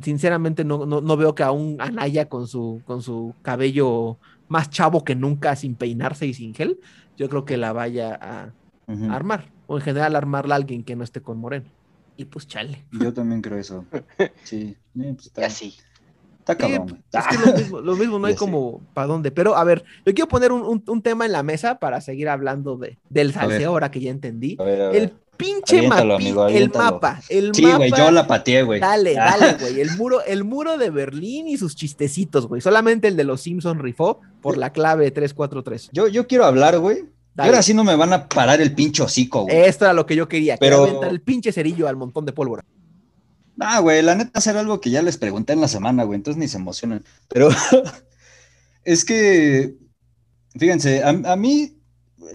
sinceramente, no, no, no veo que aún Anaya con su, con su cabello más chavo que nunca, sin peinarse y sin gel, yo creo que la vaya a, armar. O en general armarla a alguien que no esté con Moreno. Y pues chale. Yo también creo eso. Sí, pues, está, así. está cabrón. güey. es que lo mismo, lo mismo, no hay como para dónde. Pero a ver, yo quiero poner un, un- un tema en la mesa para seguir hablando de, del salseo ahora que ya entendí. A ver, a ver. El pinche amigo, el mapa, el Sí, mapa. güey, yo la pateé, güey. Dale, Ah. dale, güey. El muro, el muro de Berlín y sus chistecitos, güey. Solamente el de los Simpson rifó por la clave 343. Yo, yo quiero hablar, güey. Dale. ahora sí no me van a parar el pinche hocico, güey. Esto era lo que yo quería. Pero- aventar el pinche cerillo al montón de pólvora. Ah, güey, la neta hacer algo que ya les pregunté en la semana, güey, entonces ni se emocionan. Pero es que, fíjense, a, a mí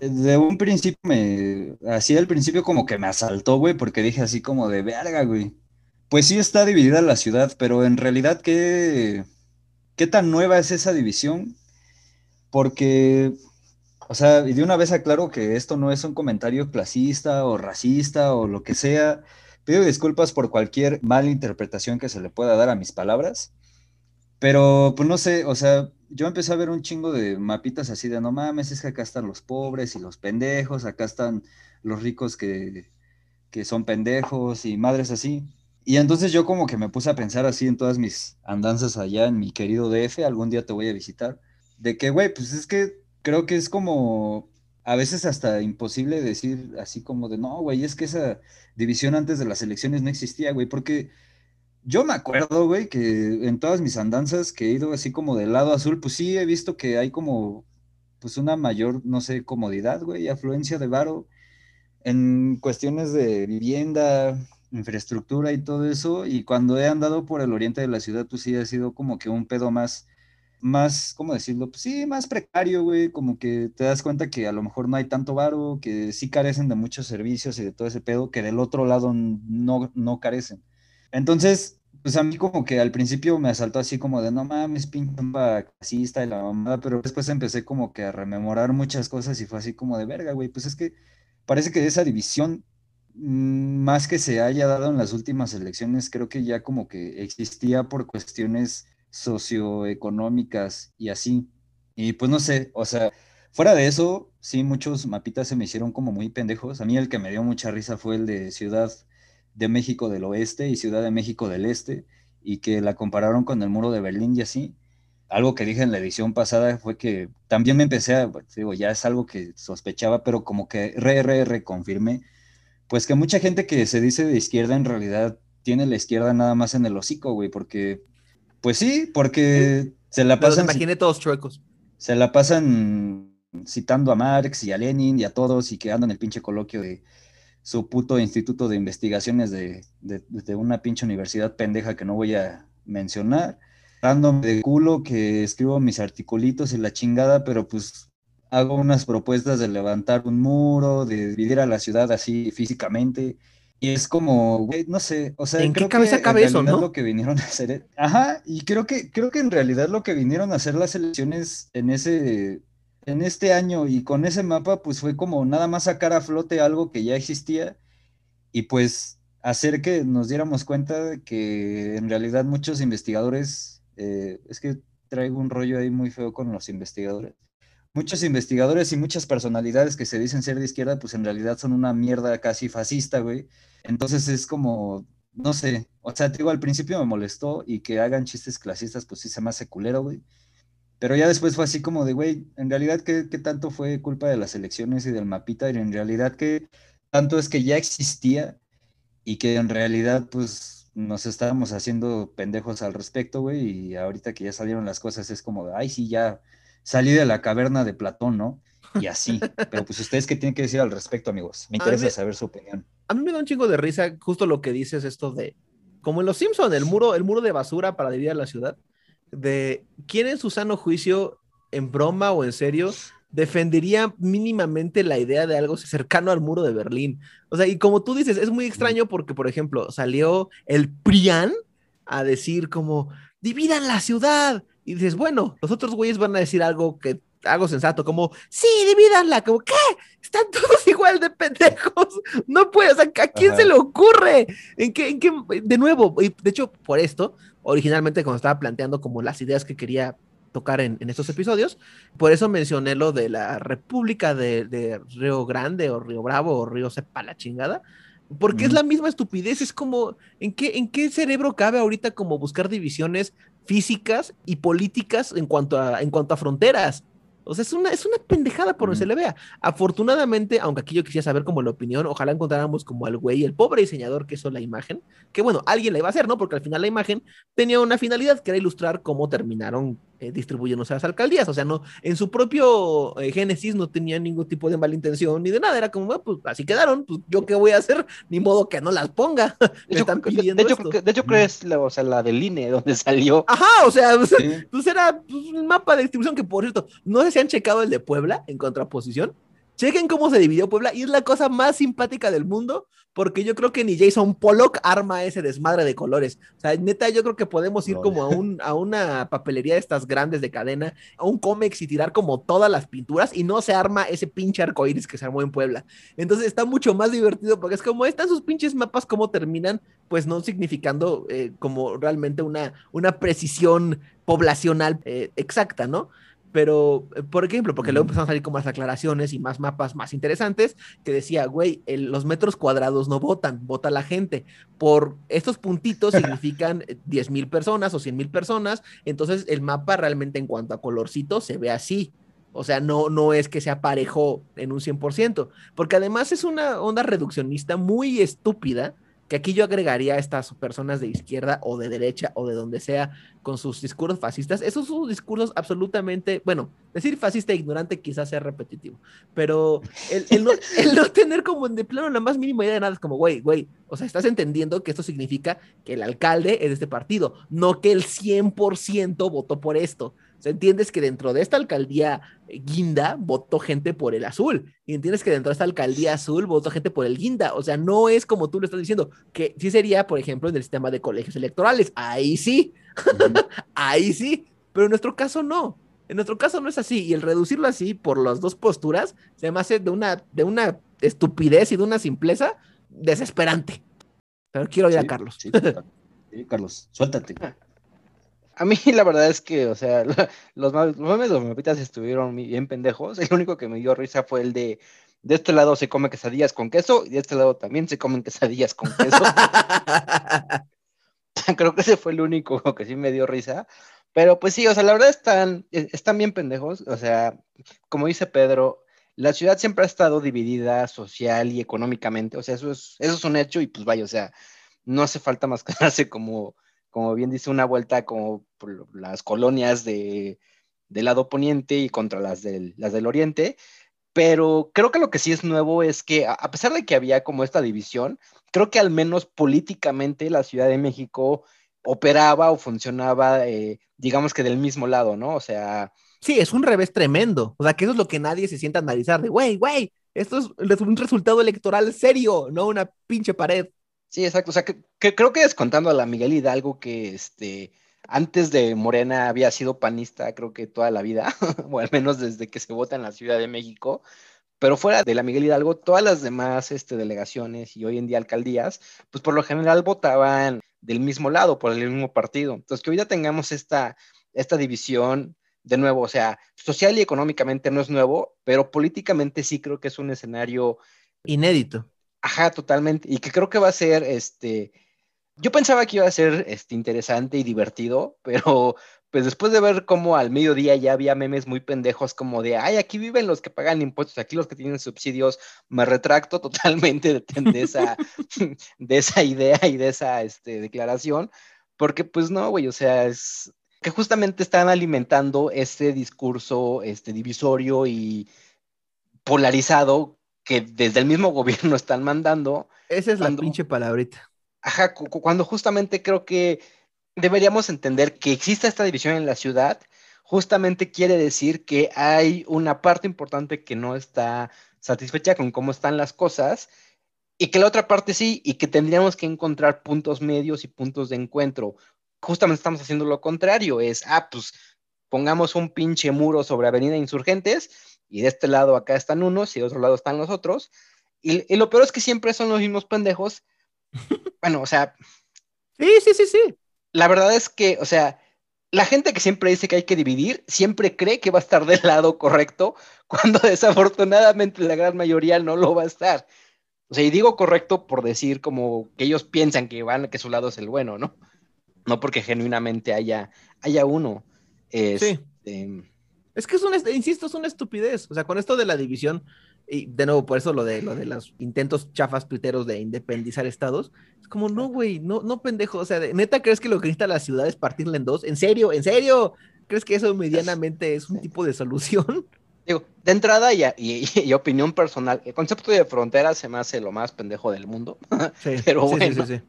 de un principio me, así al principio como que me asaltó, güey, porque dije así como de verga, güey. Pues sí está dividida la ciudad, pero en realidad, ¿qué, qué tan nueva es esa división? Porque, o sea, y de una vez aclaro que esto no es un comentario clasista o racista o lo que sea. Pido disculpas por cualquier mala interpretación que se le pueda dar a mis palabras, pero pues no sé, o sea, yo empecé a ver un chingo de mapitas así de no mames, es que acá están los pobres y los pendejos, acá están los ricos que, que son pendejos y madres así. Y entonces yo como que me puse a pensar así en todas mis andanzas allá en mi querido DF, algún día te voy a visitar, de que, güey, pues es que creo que es como a veces hasta imposible decir así como de, no, güey, es que esa división antes de las elecciones no existía, güey, porque yo me acuerdo, güey, que en todas mis andanzas que he ido así como del lado azul, pues sí he visto que hay como, pues una mayor, no sé, comodidad, güey, afluencia de varo en cuestiones de vivienda, infraestructura y todo eso, y cuando he andado por el oriente de la ciudad, pues sí ha sido como que un pedo más, más, ¿cómo decirlo? Pues sí, más precario, güey, como que te das cuenta que a lo mejor no hay tanto varo, que sí carecen de muchos servicios y de todo ese pedo, que del otro lado no, no carecen. Entonces, pues a mí como que al principio me asaltó así como de no mames, pinche mapa clasista y la mamada, pero después empecé como que a rememorar muchas cosas y fue así como de verga, güey, pues es que parece que esa división, mm, más que se haya dado en las últimas elecciones, creo que ya como que existía por cuestiones socioeconómicas y así. Y pues no sé, o sea, fuera de eso, sí, muchos mapitas se me hicieron como muy pendejos. A mí el que me dio mucha risa fue el de Ciudad de México del Oeste y Ciudad de México del Este, y que la compararon con el muro de Berlín y así. Algo que dije en la edición pasada fue que también me empecé a, pues, digo, ya es algo que sospechaba, pero como que re, re, reconfirmé, pues que mucha gente que se dice de izquierda en realidad tiene la izquierda nada más en el hocico, güey, porque, pues sí, porque se la pasan, imaginé todos chuecos. se la pasan citando a Marx y a Lenin y a todos y quedando en el pinche coloquio de su puto instituto de investigaciones de, de- de una pinche universidad pendeja que no voy a mencionar, dándome de culo que escribo mis articulitos y la chingada, pero pues hago unas propuestas de levantar un muro, de dividir a la ciudad así físicamente. Y es como, güey, no sé, o sea, ¿En qué cabeza que en cabe eso, no? lo que vinieron a hacer, es- ajá, y creo que, creo que en realidad lo que vinieron a hacer las elecciones en ese, en este año y con ese mapa, pues fue como nada más sacar a flote algo que ya existía y pues hacer que nos diéramos cuenta de que en realidad muchos investigadores, eh, es que traigo un rollo ahí muy feo con los investigadores. Muchos investigadores y muchas personalidades que se dicen ser de izquierda, pues en realidad son una mierda casi fascista, güey. Entonces es como, no sé, o sea, te digo, al principio me molestó y que hagan chistes clasistas, pues sí se me hace culero, güey. Pero ya después fue así como de, güey, en realidad, ¿qué, qué tanto fue culpa de las elecciones y del mapita? Y en realidad, ¿qué tanto es que ya existía y que en realidad, pues, nos estábamos haciendo pendejos al respecto, güey? Y ahorita que ya salieron las cosas es como ay, sí, ya salí de la caverna de Platón, ¿no? Y así. Pero pues, ¿ustedes qué tienen que decir al respecto, amigos? Me interesa mí- saber su opinión. A mí me da un chingo de risa justo lo que dices esto de, como en Los Simpson, el muro, el muro de basura para dividir a la ciudad, de quién en su sano juicio, en broma o en serio, defendería mínimamente la idea de algo cercano al muro de Berlín. O sea, y como tú dices, es muy extraño porque, por ejemplo, salió el PRIAN a decir como, dividan la ciudad. Y dices, bueno, los otros güeyes van a decir algo que algo sensato, como, sí, divídanla, como, ¿qué? Están todos igual de pendejos. No puede, o sea, ¿a quién Ajá. se le ocurre? ¿En qué, en qué, de nuevo, y de hecho, por esto, originalmente cuando estaba planteando como las ideas que quería tocar en, en estos episodios, por eso mencioné lo de la República de, de Río Grande o Río Bravo o Río Sepa la chingada, porque es la misma estupidez, es como, ¿en qué, ¿en qué cerebro cabe ahorita como buscar divisiones físicas y políticas en cuanto a, en cuanto a fronteras? O sea, es una, es una pendejada por donde se le vea. Afortunadamente, aunque aquí yo quisiera saber como la opinión, ojalá encontráramos como al güey, el pobre diseñador que hizo la imagen, que bueno, alguien la iba a hacer, ¿no? Porque al final la imagen tenía una finalidad que era ilustrar cómo terminaron eh, distribuyéndose a las alcaldías. O sea, no, en su propio eh, génesis no tenía ningún tipo de mala intención ni de nada. Era como, "Ah, pues así quedaron, pues yo qué voy a hacer, ni modo que no las ponga. De Me hecho, están pidiendo de hecho, esto. creo que- de hecho, creo que es la, o sea, la del INE donde salió. Ajá, o sea, Sí. pues era pues, un mapa de distribución que, por cierto, no sé si han checado el de Puebla en contraposición. Chequen cómo se dividió Puebla y es la cosa más simpática del mundo porque yo creo que ni Jason Pollock arma ese desmadre de colores. O sea, neta, yo creo que podemos ir como a, un, a una papelería de estas grandes de cadena, a un cómics y tirar como todas las pinturas y no se arma ese pinche arcoíris que se armó en Puebla. Entonces está mucho más divertido porque es como están sus pinches mapas, cómo terminan, pues no significando eh, como realmente una, una precisión poblacional eh, exacta, ¿no? Pero, eh, por ejemplo, porque luego empezaron a salir con más aclaraciones y más mapas más interesantes, que decía, güey, el- los metros cuadrados no votan, vota la gente. Por estos puntitos significan 10 mil personas o 100 mil personas, entonces el mapa realmente en cuanto a colorcito se ve así. O sea, no, no es que se aparejó en un 100%, porque además es una onda reduccionista muy estúpida, que aquí yo agregaría a estas personas de izquierda o de derecha o de donde sea con sus discursos fascistas. Esos son discursos absolutamente, bueno, decir fascista e ignorante quizás sea repetitivo, pero el, el no, el no tener como de plano la más mínima idea de nada es como, güey, güey, o sea, estás entendiendo que esto significa que el alcalde es de este partido, no que el 100% votó por esto. Sea, entiendes que dentro de esta alcaldía guinda votó gente por el azul. Y entiendes que dentro de esta alcaldía azul votó gente por el guinda. O sea, no es como tú lo estás diciendo, que sí sería, por ejemplo, en el sistema de colegios electorales. Ahí sí. Ahí sí. Pero en nuestro caso no. En nuestro caso no es así. Y el reducirlo así por las dos posturas se me hace de una, de una estupidez y de una simpleza desesperante. Pero quiero oír a Carlos. sí, Carlos, suéltate. A mí la verdad es que, o sea, los, memes de los mapitas estuvieron bien pendejos. El único que me dio risa fue el de, de este lado se come quesadillas con queso y de este lado también se comen quesadillas con queso. Creo que ese fue el único que sí me dio risa. Pero pues sí, o sea, la verdad están, e- están bien pendejos. O sea, como dice Pedro, la ciudad siempre ha estado dividida social y económicamente. O sea, eso es, eso es un hecho y pues vaya, o sea, no hace falta más que darse como, como bien dice, una vuelta como las colonias de, del lado poniente y contra las del, las del oriente. Pero creo que lo que sí es nuevo es que, a pesar de que había como esta división, creo que al menos políticamente la Ciudad de México operaba o funcionaba, eh, digamos que del mismo lado, ¿no? O sea, Sí, es un revés tremendo. O sea, que eso es lo que nadie se sienta a analizar. De, güey, güey, esto es un resultado electoral serio, no una pinche pared. Sí, exacto. O sea, que, que creo que descontando a la Miguel Hidalgo, que este, antes de Morena había sido panista, creo que toda la vida, o al menos desde que se vota en la Ciudad de México. Pero fuera de la Miguel Hidalgo, todas las demás este, delegaciones y hoy en día alcaldías, pues por lo general votaban del mismo lado, por el mismo partido. Entonces, que hoy ya tengamos esta, esta división, de nuevo, o sea, social y económicamente no es nuevo, pero políticamente sí creo que es un escenario Inédito. Ajá, totalmente. Y que creo que va a ser, este, yo pensaba que iba a ser, este, interesante y divertido, pero pues después de ver cómo al mediodía ya había memes muy pendejos como de, ay, aquí viven los que pagan impuestos, aquí los que tienen subsidios, me retracto totalmente de, esa, de esa idea y de esa, este, declaración, porque pues no, güey, o sea, es que justamente están alimentando este discurso, este, divisorio y polarizado que desde el mismo gobierno están mandando. Esa es la pinche palabrita. Ajá, cu- cu- cuando justamente creo que deberíamos entender que exista esta división en la ciudad, justamente quiere decir que hay una parte importante que no está satisfecha con cómo están las cosas y que la otra parte sí, y que tendríamos que encontrar puntos medios y puntos de encuentro. Justamente estamos haciendo lo contrario, es, ah, pues pongamos un pinche muro sobre Avenida Insurgentes y de este lado acá están unos y de otro lado están los otros. Y, y lo peor es que siempre son los mismos pendejos. Bueno, o sea, Sí, sí, sí, sí. la verdad es que, o sea, la gente que siempre dice que hay que dividir, siempre cree que va a estar del lado correcto, cuando desafortunadamente la gran mayoría no lo va a estar. O sea, y digo correcto por decir como que ellos piensan que van, que su lado es el bueno, ¿no? No porque genuinamente haya, haya uno. Este, Es que es una, insisto, es una estupidez. O sea, con esto de la división, y de nuevo, por eso lo de, lo de los intentos chafas tuiteros de independizar estados, es como, no, güey, no, no pendejo. O sea, ¿neta crees que lo que necesita la ciudad es partirla en dos? ¿En serio? ¿En serio? ¿Crees que eso medianamente es un tipo de solución? Digo, de entrada y, y- y opinión personal, el concepto de frontera se me hace lo más pendejo del mundo. Sí, Pero sí, sí, bueno. sí, sí.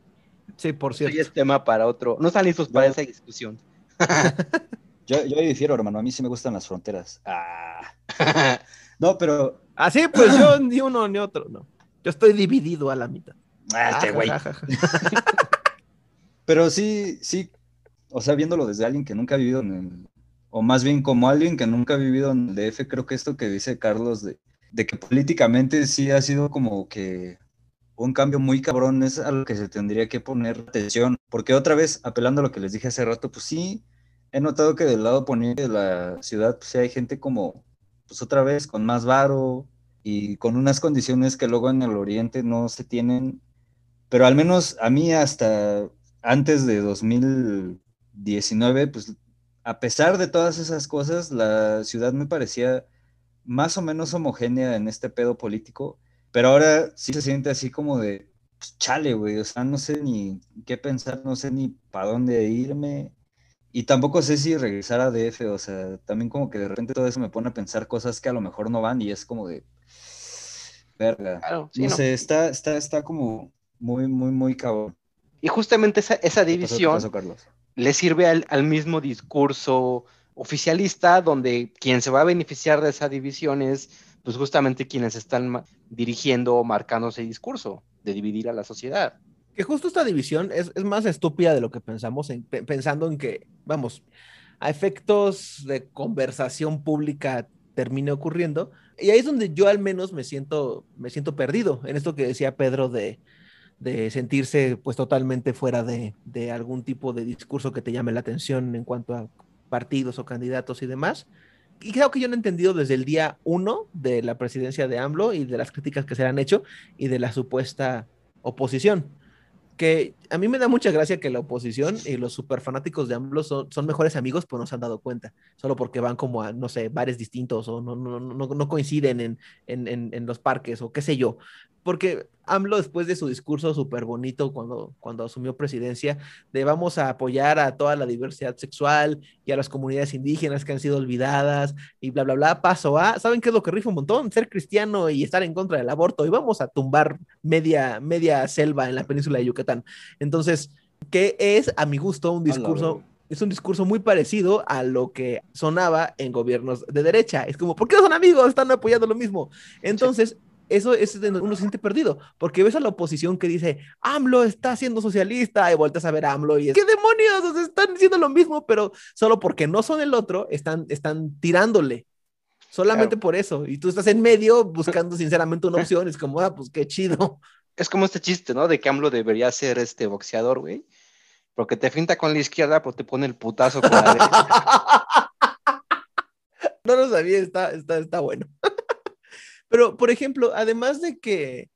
Sí, por Eso ya cierto. es tema para otro. No están listos para esa discusión. Yo, yo ahí difiero, hermano. A mí sí me gustan las fronteras. Ah. No, pero. Así, pues yo ni uno ni otro, no. Yo estoy dividido a la mitad. Ah, este güey. Pero sí, sí. O sea, viéndolo desde alguien que nunca ha vivido en el. O más bien como alguien que nunca ha vivido en el DF, creo que esto que dice Carlos de, de que políticamente sí ha sido como que un cambio muy cabrón es a lo que se tendría que poner atención. Porque otra vez, apelando a lo que les dije hace rato, pues sí, he notado que del lado poniente de la ciudad, pues hay gente como, pues otra vez, con más varo y con unas condiciones que luego en el oriente no se tienen. Pero al menos a mí hasta antes de 2019, pues a pesar de todas esas cosas, la ciudad me parecía más o menos homogénea en este pedo político, pero ahora sí se siente así como de, pues chale, güey, o sea, no sé ni qué pensar, no sé ni para dónde irme, y tampoco sé si regresar a DF, o sea, también como que de repente todo eso me pone a pensar cosas que a lo mejor no van y es como de, verga, Claro, sí, no no. sé, está, está, está como muy, muy, muy cabrón. Y justamente esa, esa ¿Qué pasó? ¿Qué división pasó, le sirve al, al mismo discurso oficialista donde quien se va a beneficiar de esa división es pues justamente quienes están dirigiendo o marcando ese discurso de dividir a la sociedad. Que justo esta división es, es más estúpida de lo que pensamos, en- pe- pensando en que, vamos, a efectos de conversación pública termine ocurriendo. Y ahí es donde yo al menos me siento, me siento perdido en esto que decía Pedro de, de sentirse pues totalmente fuera de, de algún tipo de discurso que te llame la atención en cuanto a partidos o candidatos y demás. Y creo que yo no he entendido desde el día uno de la presidencia de AMLO y de las críticas que se le han hecho y de la supuesta oposición. Que a mí me da mucha gracia que la oposición y los super fanáticos de AMLO son, son mejores amigos, pero no se han dado cuenta, solo porque van como a, no sé, bares distintos o no, no, no, no coinciden en, en, en, en los parques o qué sé yo. Porque AMLO, después de su discurso súper bonito cuando, cuando asumió presidencia, de vamos a apoyar a toda la diversidad sexual y a las comunidades indígenas que han sido olvidadas y bla, bla, bla, paso a, ¿saben qué es lo que rifa un montón? Ser cristiano y estar en contra del aborto y vamos a tumbar media, media selva en la península de Yucatán. Entonces, ¿qué es a mi gusto un discurso? Es un discurso muy parecido a lo que sonaba en gobiernos de derecha. Es como, ¿por qué no son amigos? Están apoyando lo mismo. Entonces, eso es donde uno se siente perdido, porque ves a la oposición que dice, AMLO está siendo socialista, y vueltas a ver a AMLO y es, ¿qué demonios? O sea, están diciendo lo mismo, pero solo porque no son el otro, están, están tirándole. Solamente Claro. por eso. Y tú estás en medio buscando sinceramente una opción. Es como, ah, pues qué chido. Es como este chiste, ¿no? De que AMLO debería ser este boxeador, güey. Porque te finta con la izquierda, pero te pone el putazo con la derecha. no lo sabía, está, está, está bueno. Pero, por ejemplo, además de que,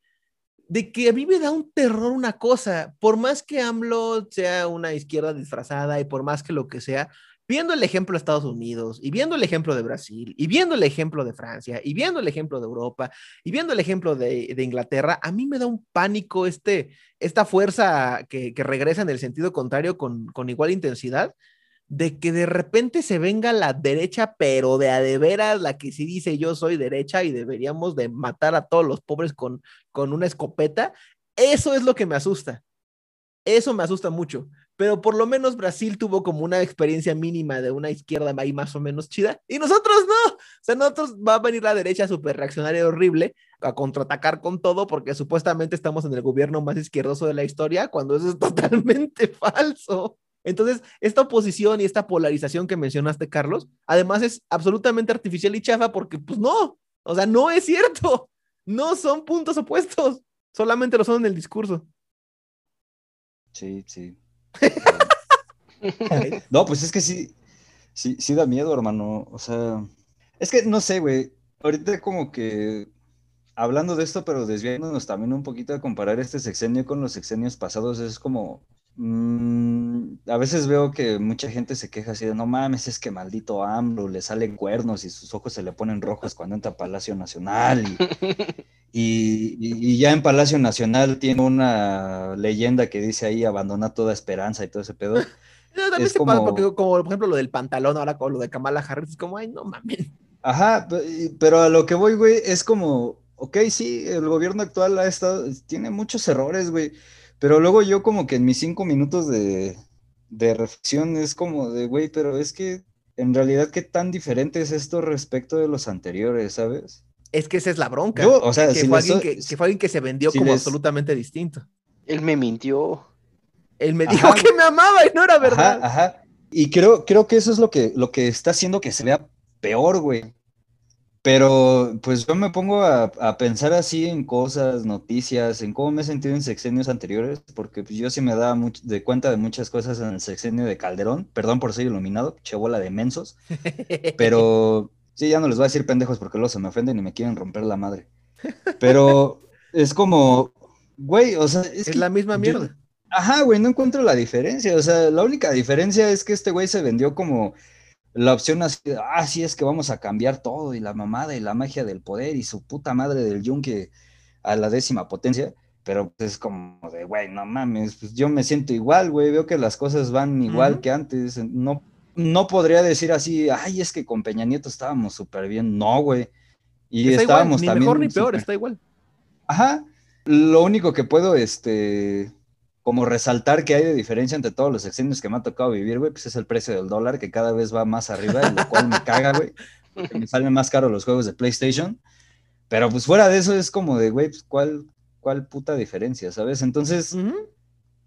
de que a mí me da un terror una cosa, por más que AMLO sea una izquierda disfrazada y por más que lo que sea, viendo el ejemplo de Estados Unidos y viendo el ejemplo de Brasil y viendo el ejemplo de Francia y viendo el ejemplo de Europa y viendo el ejemplo de, de Inglaterra, a mí me da un pánico este, esta fuerza que, que regresa en el sentido contrario con, con igual intensidad de que de repente se venga la derecha, pero de a de veras, la que sí dice yo soy derecha y deberíamos de matar a todos los pobres con, con una escopeta, eso es lo que me asusta. Eso me asusta mucho. Pero por lo menos Brasil tuvo como una experiencia mínima de una izquierda ahí más o menos chida. Y nosotros no. O sea, nosotros va a venir la derecha súper reaccionaria horrible a contraatacar con todo porque supuestamente estamos en el gobierno más izquierdoso de la historia, cuando eso es totalmente falso. Entonces, esta oposición y esta polarización que mencionaste, Carlos, además es absolutamente artificial y chafa porque, pues no, o sea, no es cierto. No son puntos opuestos, solamente lo son en el discurso. Sí, sí. no, pues es que sí, sí, sí da miedo, hermano. O sea, es que no sé, güey. Ahorita como que hablando de esto, pero desviándonos también un poquito a comparar este sexenio con los sexenios pasados, es como, mm, a veces veo que mucha gente se queja así de, no mames, es que maldito AMLO, le salen cuernos y sus ojos se le ponen rojos cuando entra a Palacio Nacional. Y, y, y ya en Palacio Nacional tiene una leyenda que dice ahí, abandona toda esperanza y todo ese pedo. No, también Es se pasa como- porque, como por ejemplo lo del pantalón ahora con lo de Kamala Harris, es como, ay, no mames. Ajá, pe- pero a lo que voy, güey, es como, ok, sí, el gobierno actual ha estado, tiene muchos errores, güey, pero luego yo como que en mis cinco minutos de, de reflexión es como de, güey, pero es que en realidad qué tan diferente es esto respecto de los anteriores, ¿sabes? Es que esa es la bronca. Yo, o sea, que, si fue alguien que, que fue alguien que se vendió si como les- absolutamente distinto. Él me mintió. Él me Ajá, dijo que me amaba y no era verdad. Ajá, ajá. Y creo, creo que eso es lo que, lo que está haciendo que se vea peor, güey. Pero pues yo me pongo a, a pensar así en cosas, noticias, en cómo me he sentido en sexenios anteriores, porque pues, yo sí me daba much- de cuenta de muchas cosas en el sexenio de Calderón, perdón por ser iluminado, che bola de mensos, pero sí, ya no les voy a decir pendejos porque luego se me ofenden y me quieren romper la madre. Pero es como, güey, o sea, es, Es que la misma yo- mierda. Ajá, güey, no encuentro la diferencia. O sea, la única diferencia es que este güey se vendió como la opción así, ah, sí, es que vamos a cambiar todo y la mamada y la magia del poder y su puta madre del yunque a la décima potencia. Pero pues, es como de, güey, no mames, pues yo me siento igual, güey, veo que las cosas van igual que antes. No, no podría decir así, ay, es que con Peña Nieto estábamos súper bien. No, güey. Y está igual, estábamos ni también mejor ni peor, está igual. Ajá. Lo único que puedo, este, como resaltar que hay de diferencia entre todos los exenios que me ha tocado vivir, güey, pues es el precio del dólar que cada vez va más arriba, lo cual me caga, güey. porque Me salen más caros los juegos de PlayStation. Pero pues fuera de eso es como de, güey, pues cuál, cuál puta diferencia, ¿sabes? Entonces,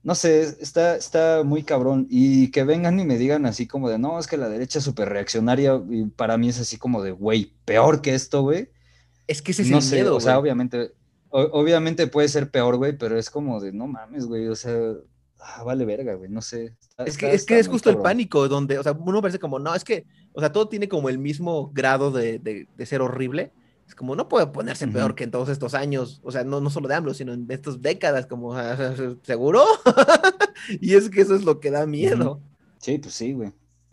no sé, está, está muy cabrón. Y que vengan y me digan así como de, no, es que la derecha es súper reaccionaria. Y para mí es así como de, güey, peor que esto, güey. Es que ese es No el sé, miedo, o sea, obviamente, obviamente puede ser peor, güey, pero es como de, no mames, güey, o sea, ah, vale verga, güey, no sé. Está- Es que, está- es que es justo el pánico, donde, o sea, uno parece como, no, es que, o sea, todo tiene como el mismo grado de, de- de ser horrible. Es como, no puede ponerse peor que en todos estos años, o sea, no, no solo de AMLO, sino en estas décadas, como, ah, ¿seguro? y es que eso es lo que da miedo. Sí, pues sí, güey.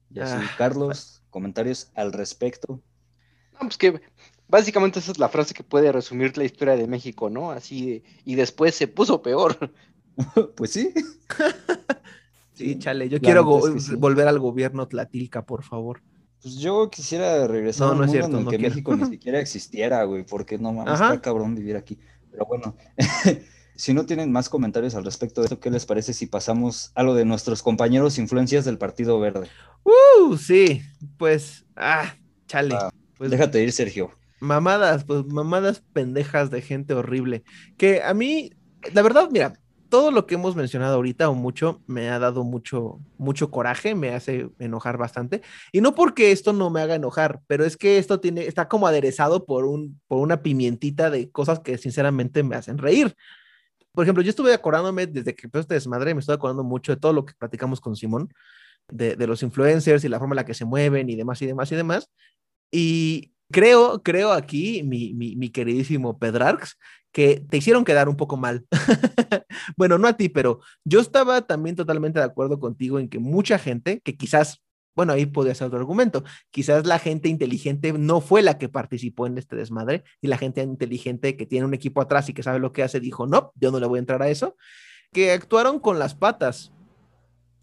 Ya sí. Ah, Carlos, comentarios al respecto. No, pues que básicamente esa es la frase que puede resumir la historia de México, ¿no? Así, de- y después se puso peor. Pues sí. Sí, chale, yo la quiero neta go- es que sí. volver al gobierno Tlatilca, por favor. Pues yo quisiera regresar No, a un no es cierto, en el no que quiero. México ni siquiera existiera, güey, porque no mames, Ajá. está cabrón vivir aquí. Pero bueno, si no tienen más comentarios al respecto de esto, ¿qué les parece si pasamos a lo de nuestros compañeros influencias del Partido Verde? Uh, sí, pues, ah, chale. Ah, Pues, Déjate ir, Sergio. Mamadas, pues mamadas pendejas de gente horrible. Que a mí, la verdad, mira, todo lo que hemos mencionado ahorita o mucho me ha dado mucho, mucho coraje, me hace enojar bastante. Y no porque esto no me haga enojar, pero es que esto tiene, está como aderezado por un, por una pimientita de cosas que sinceramente me hacen reír. Por ejemplo, yo estuve acordándome desde que empezó este desmadre, me estoy acordando mucho de todo lo que platicamos con Simón, de, de los influencers y la forma en la que se mueven y demás y demás y demás. Y creo, creo aquí, mi, mi, queridísimo Pedrarx, que te hicieron quedar un poco mal. bueno, no a ti, pero yo estaba también totalmente de acuerdo contigo en que mucha gente, que quizás, bueno, ahí podría ser otro argumento, quizás la gente inteligente no fue la que participó en este desmadre y la gente inteligente que tiene un equipo atrás y que sabe lo que hace dijo, no, yo no le voy a entrar a eso, que actuaron con las patas.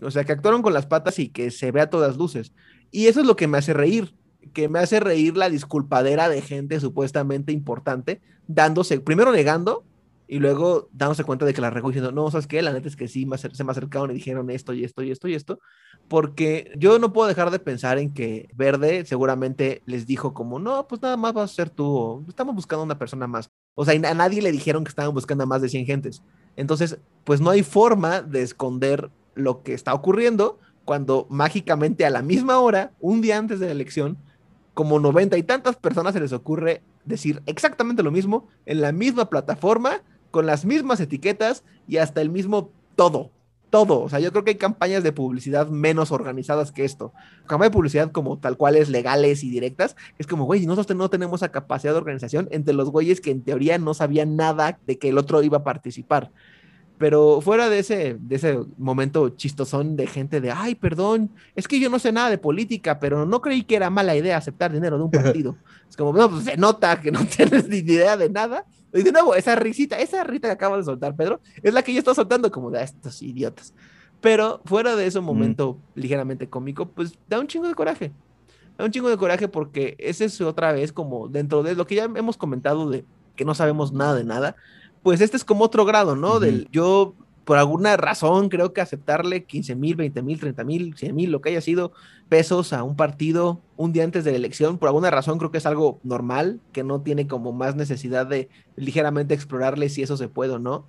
O sea, que actuaron con las patas y que se ve a todas luces. Y eso es lo que me hace reír, que me hace reír la disculpadera de gente supuestamente importante, dándose, primero negando y luego dándose cuenta de que la regó diciendo, no, ¿sabes qué? La neta es que sí, me se me acercaron y dijeron esto y esto y esto y esto, porque yo no puedo dejar de pensar en que Verde seguramente les dijo como, no, pues nada más vas a ser tú, estamos buscando una persona más. O sea, a nadie le dijeron que estaban buscando a más de 100 gentes. Entonces, pues no hay forma de esconder lo que está ocurriendo cuando mágicamente a la misma hora, un día antes de la elección, como noventa y tantas personas se les ocurre decir exactamente lo mismo en la misma plataforma, con las mismas etiquetas y hasta el mismo todo. Todo. O sea, yo creo que hay campañas de publicidad menos organizadas que esto. Campañas de publicidad como tal cual es legales y directas. Es como, güey, nosotros no tenemos esa capacidad de organización entre los güeyes que en teoría no sabían nada de que el otro iba a participar. Pero fuera de ese, de ese momento chistosón de gente de, ay, perdón, es que yo no sé nada de política, pero no creí que era mala idea aceptar dinero de un partido. es como, no, pues se nota que no tienes ni idea de nada. Y de nuevo, esa risita, esa rita que acabas de soltar, Pedro, es la que yo estoy soltando como de "Ah, estos idiotas. Pero fuera de ese momento ligeramente cómico, pues da un chingo de coraje. Da un chingo de coraje porque ese es otra vez como dentro de lo que ya hemos comentado de que no sabemos nada de nada, pues este es como otro grado, ¿no? Del yo por alguna razón creo que aceptarle 15 mil, 20 mil, 30 mil, 100 mil, lo que haya sido pesos a un partido un día antes de la elección, por alguna razón creo que es algo normal, que no tiene como más necesidad de ligeramente explorarle si eso se puede o no.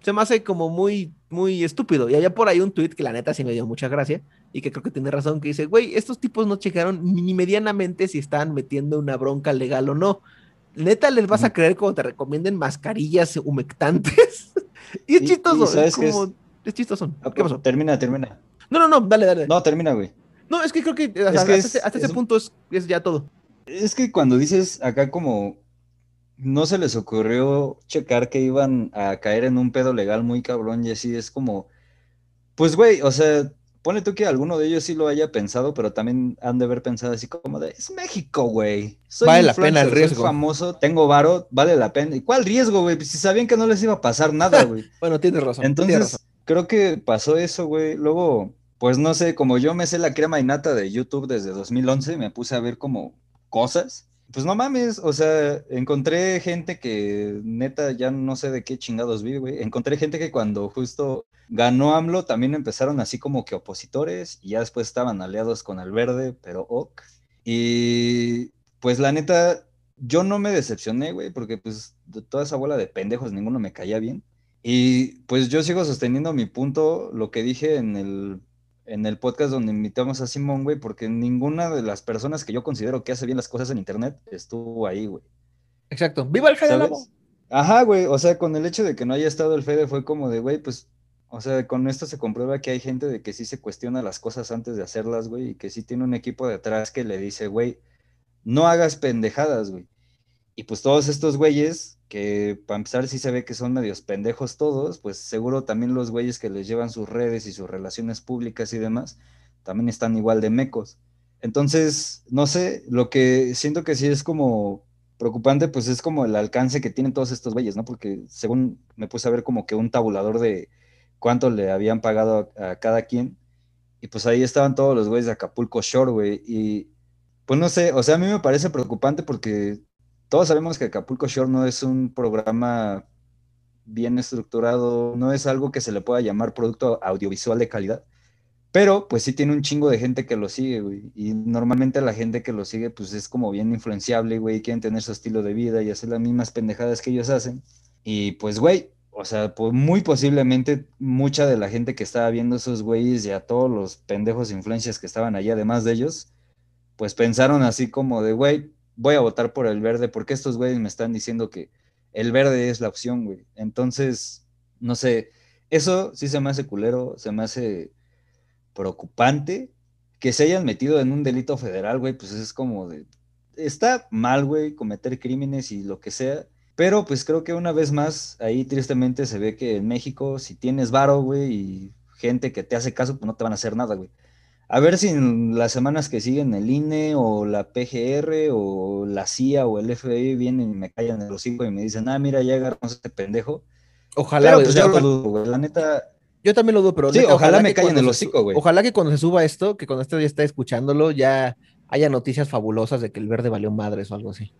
Se me hace como muy, muy estúpido. Y había por ahí un tweet que la neta sí me dio mucha gracia y que creo que tiene razón, que dice, güey, estos tipos no checaron ni medianamente si están metiendo una bronca legal o no. Neta, les vas a creer cuando te recomienden mascarillas humectantes. y es Y- chistoso, es ¿sabes qué es? como, es chistoso. Ah, ¿Qué pasó? Termina, termina. No, no, no, dale, dale. No, No, termina, güey. es que creo que, hasta, hasta ese es- punto es, es ya todo. Es que cuando dices acá como no se les ocurrió checar que iban a caer en un pedo legal muy cabrón y así es como, pues güey, o sea, ponle tú que alguno de ellos sí lo haya pensado, pero también han de haber pensado así como de, es México, güey. Vale la pena el influencer, soy riesgo". famoso, tengo varo, vale la pena. ¿Y cuál riesgo, güey? Pues si sabían que no les iba a pasar nada, güey. Bueno, tienes razón. tienes Entonces, razón. creo que pasó eso, güey. Luego, pues no sé, como yo me sé la crema y nata de YouTube desde 2011, me puse a ver como cosas. Pues no mames, o sea, encontré gente que neta ya no sé de qué chingados vive, güey. Encontré gente que cuando justo ganó AMLO, también empezaron así como que opositores y ya después estaban aliados con el verde, pero ok. Y pues la neta, yo no me decepcioné, güey, porque pues de toda esa bola de pendejos ninguno me caía bien. Y pues yo sigo sosteniendo mi punto, lo que dije en el, en el podcast donde invitamos a Simón, güey, porque ninguna de las personas que yo considero que hace bien las cosas en Internet estuvo ahí, güey. Exacto. ¡Viva el Fede. Ajá, güey, o sea, con el hecho de que no haya estado el Fede fue como de, güey, pues, o sea, con esto se comprueba que hay gente de que sí se cuestiona las cosas antes de hacerlas, güey, y que sí tiene un equipo detrás que le dice, güey, no hagas pendejadas, güey. Y pues todos estos güeyes, que para empezar sí se ve que son medios pendejos todos, pues seguro también los güeyes que les llevan sus redes y sus relaciones públicas y demás, también están igual de mecos. Entonces, no sé, lo que siento que sí es como preocupante, pues es como el alcance que tienen todos estos güeyes, ¿no? Porque según me puse a ver como que un tabulador de cuánto le habían pagado a, cada quien, y pues ahí estaban todos los güeyes de Acapulco Shore, güey, y pues no sé, o sea, a mí me parece preocupante porque todos sabemos que Acapulco Shore no es un programa bien estructurado, no es algo que se le pueda llamar producto audiovisual de calidad, pero pues sí tiene un chingo de gente que lo sigue, güey, y normalmente la gente que lo sigue pues es como bien influenciable, güey, quieren tener su estilo de vida y hacer las mismas pendejadas que ellos hacen, y pues, güey, o sea, pues muy posiblemente mucha de la gente que estaba viendo esos güeyes y a todos los pendejos influencias que estaban allá, además de ellos, pues pensaron así como de, güey, voy a votar por el verde porque estos güeyes me están diciendo que el verde es la opción, güey. Entonces, no sé, eso sí se me hace culero, se me hace preocupante que se hayan metido en un delito federal, güey, pues es como de, está mal, güey, cometer crímenes y lo que sea, pero pues creo que una vez más, ahí tristemente se ve que en México, si tienes varo, güey, y gente que te hace caso, pues no te van a hacer nada, güey. A ver si en las semanas que siguen el INE o la PGR o la CIA o el FBI vienen y me callan el hocico y me dicen, ah, mira, ya agarramos a este pendejo. Ojalá, Pero güey, pues yo lo dudo, güey. La neta, yo también lo dudo, pero Sí, neta, ojalá me callen el hocico, güey. Ojalá que cuando se suba esto, que cuando este ya está escuchándolo, ya haya noticias fabulosas de que el verde valió madres o algo así.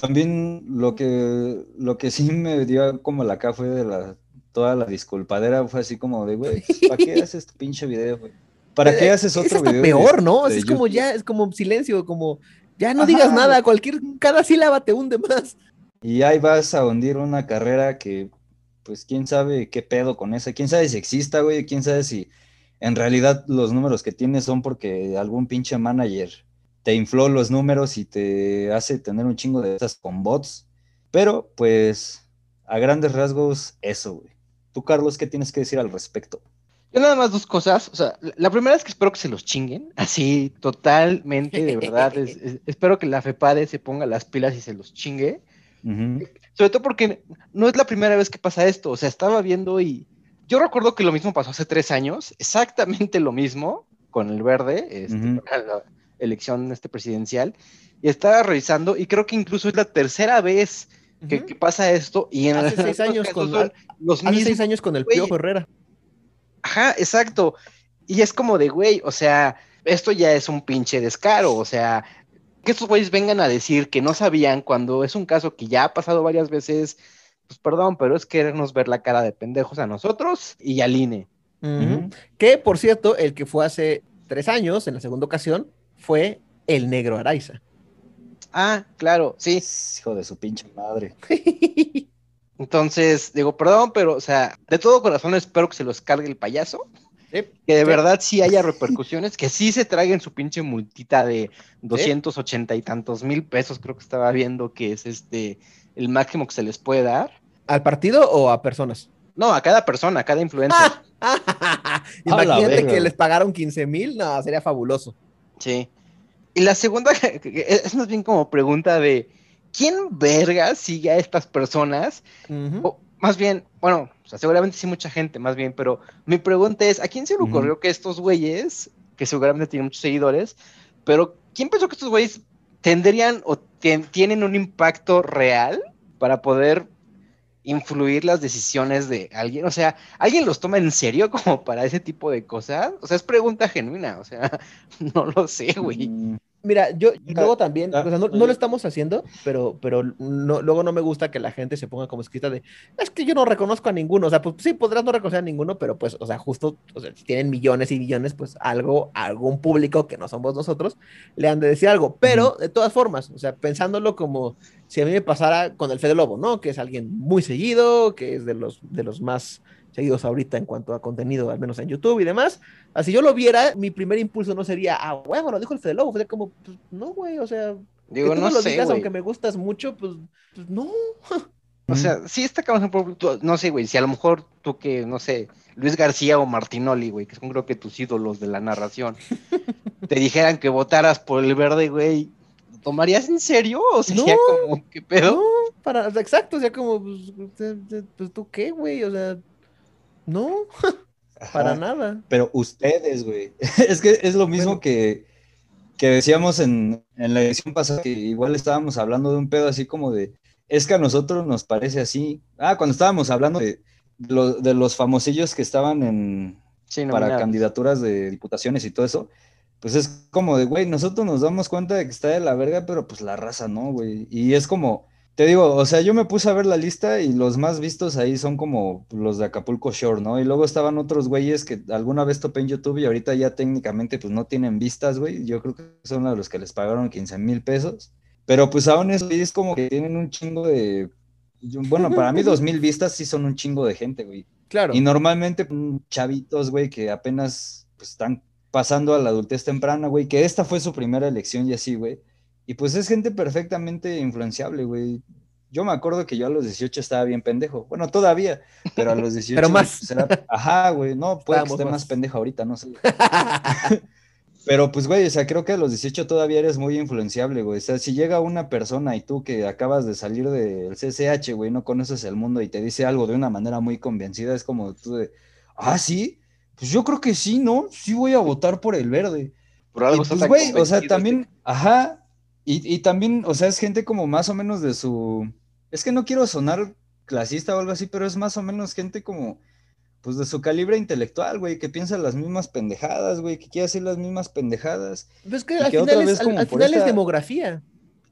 También lo que, lo que sí me dio como la acá fue de la, toda la disculpadera, fue así como de, güey, ¿para qué haces tu pinche video, güey? ¿Para qué haces Es otro hasta video? peor, ¿no? De es como YouTube? ya, es como silencio, como ya no Ajá. digas nada, cualquier, cada sílaba te hunde más. Y ahí vas a hundir una carrera que, pues, quién sabe qué pedo con esa, quién sabe si exista, güey, quién sabe si en realidad los números que tienes son porque algún pinche manager te infló los números y te hace tener un chingo de estas con bots. Pero, pues, a grandes rasgos, eso, güey. Tú, Carlos, ¿qué tienes que decir al respecto? Yo nada más dos cosas. O sea, la- primera es que espero que se los chinguen. Así, totalmente, de verdad. es- es- espero que la FEPADE se ponga las pilas y se los chingue. Sobre todo porque no es la primera vez que pasa esto. O sea, estaba viendo y. Yo recuerdo que lo mismo pasó hace tres años. Exactamente lo mismo con el verde. Este, elección este, presidencial. Y estaba revisando, y creo que incluso es la tercera vez que, pasa esto. Y en Hace seis años con- los Hace mismos seis años con el. Piojo Herrera. Ajá, exacto. Y es como de, güey, o sea, esto ya es un pinche descaro, o sea, que estos güeyes vengan a decir que no sabían cuando es un caso que ya ha pasado varias veces, pues perdón, pero es querernos ver la cara de pendejos a nosotros y al INE. Que, por cierto, el que fue hace tres años, en la segunda ocasión, fue el negro Araiza. Ah, claro, sí. Hijo de su pinche madre. Entonces, digo, perdón, pero, o sea, de todo corazón espero que se los cargue el payaso. Sí, Que de sí. verdad sí haya repercusiones, que sí se traguen su pinche multita de 280 y tantos mil pesos, creo que estaba viendo que es este el máximo que se les puede dar. ¿Al partido o a personas? No, a cada persona, a cada influencer. Imagínate que les pagaron 15 mil, no, sería fabuloso. Sí. Y la segunda es más bien como pregunta de ¿quién verga sigue a estas personas? O, más bien, bueno, o sea, seguramente sí mucha gente, más bien, pero mi pregunta es, ¿a quién se le ocurrió que estos güeyes, que seguramente tienen muchos seguidores, pero quién pensó que estos güeyes tendrían o tien- tienen un impacto real para poder influir las decisiones de alguien? O sea, ¿alguien los toma en serio como para ese tipo de cosas? O sea, es pregunta genuina, o sea, no lo sé, güey. Mira, yo y luego también, o sea, no, lo estamos haciendo, pero, pero no, luego no me gusta que la gente se ponga como escrita de, es que yo no reconozco a ninguno, o sea, pues sí, podrás no reconocer a ninguno, pero pues, o sea, justo, o sea, si tienen millones y millones, pues algo, algún público que no somos nosotros, le han de decir algo, pero de todas formas, o sea, pensándolo como si a mí me pasara con el Fede Lobo, ¿no? Que es alguien muy seguido, que es de los, de los más seguidos ahorita en cuanto a contenido, al menos en YouTube y demás. Así yo lo viera, mi primer impulso no sería, ah, bueno, lo dijo el Fede Lobo, fue como, pues, no, güey, o sea, Digo, que tú no lo sé, digas aunque me gustas mucho, pues, pues no. O sea, sí está cabrón, no sé, güey, si a lo mejor tú que, no sé, Luis García o Martinoli, güey, que son creo que tus ídolos de la narración, te dijeran que votaras por el verde, güey, ¿lo tomarías en serio? O sería No, como, ¿qué pedo? No, para, sea, exacto, o sea, como, pues, eh, eh, pues, tú qué, güey, o sea, no, para Ajá. nada. Pero ustedes, güey. Es que es lo mismo Bueno. que, que decíamos en, en la edición pasada, que igual estábamos hablando de un pedo así como de, es que a nosotros nos parece así. Ah, cuando estábamos hablando de, lo- de los famosillos que estaban en, Sí, para candidaturas de diputaciones y todo eso, pues es como de, güey, nosotros nos damos cuenta de que está de la verga, pero pues la raza no, güey. Y es como, te digo, o sea, yo me puse a ver la lista y los más vistos ahí son como los de Acapulco Shore, ¿no? Y luego estaban otros güeyes que alguna vez topé en YouTube y ahorita ya técnicamente pues no tienen vistas, güey. Yo creo que son los que les pagaron 15 mil pesos. Pero pues aún eso es como que tienen un chingo de... Bueno, para mí dos mil vistas sí son un chingo de gente, güey. Claro. Y normalmente mm, chavitos, güey, que apenas pues, están pasando a la adultez temprana, güey, que esta fue su primera elección y así, güey. Y pues es gente perfectamente influenciable, güey. Yo me acuerdo que yo a los 18 estaba bien pendejo. Bueno, todavía, pero a los 18. Pero más. era- Ajá, güey, no, puede que Estábamos esté más más. pendejo ahorita, no sé. Pero pues, güey, o sea, creo que a los 18 todavía eres muy influenciable, güey. O sea, si llega una persona y tú que acabas de salir del CCH, güey, no conoces el mundo y te dice algo de una manera muy convencida, es como tú de, ah, sí, pues yo creo que sí, ¿no? Sí voy a votar por el verde. Por algo Y, pues, güey, o sea, convencido también, este- ajá, y, y también, o sea, es gente como más o menos de su, es que no quiero sonar clasista o algo así, pero es más o menos gente como, pues de su calibre intelectual, güey, que piensa las mismas pendejadas, güey, que quiere hacer las mismas pendejadas. Pues que al que otra final, es, vez como al final es esta- demografía.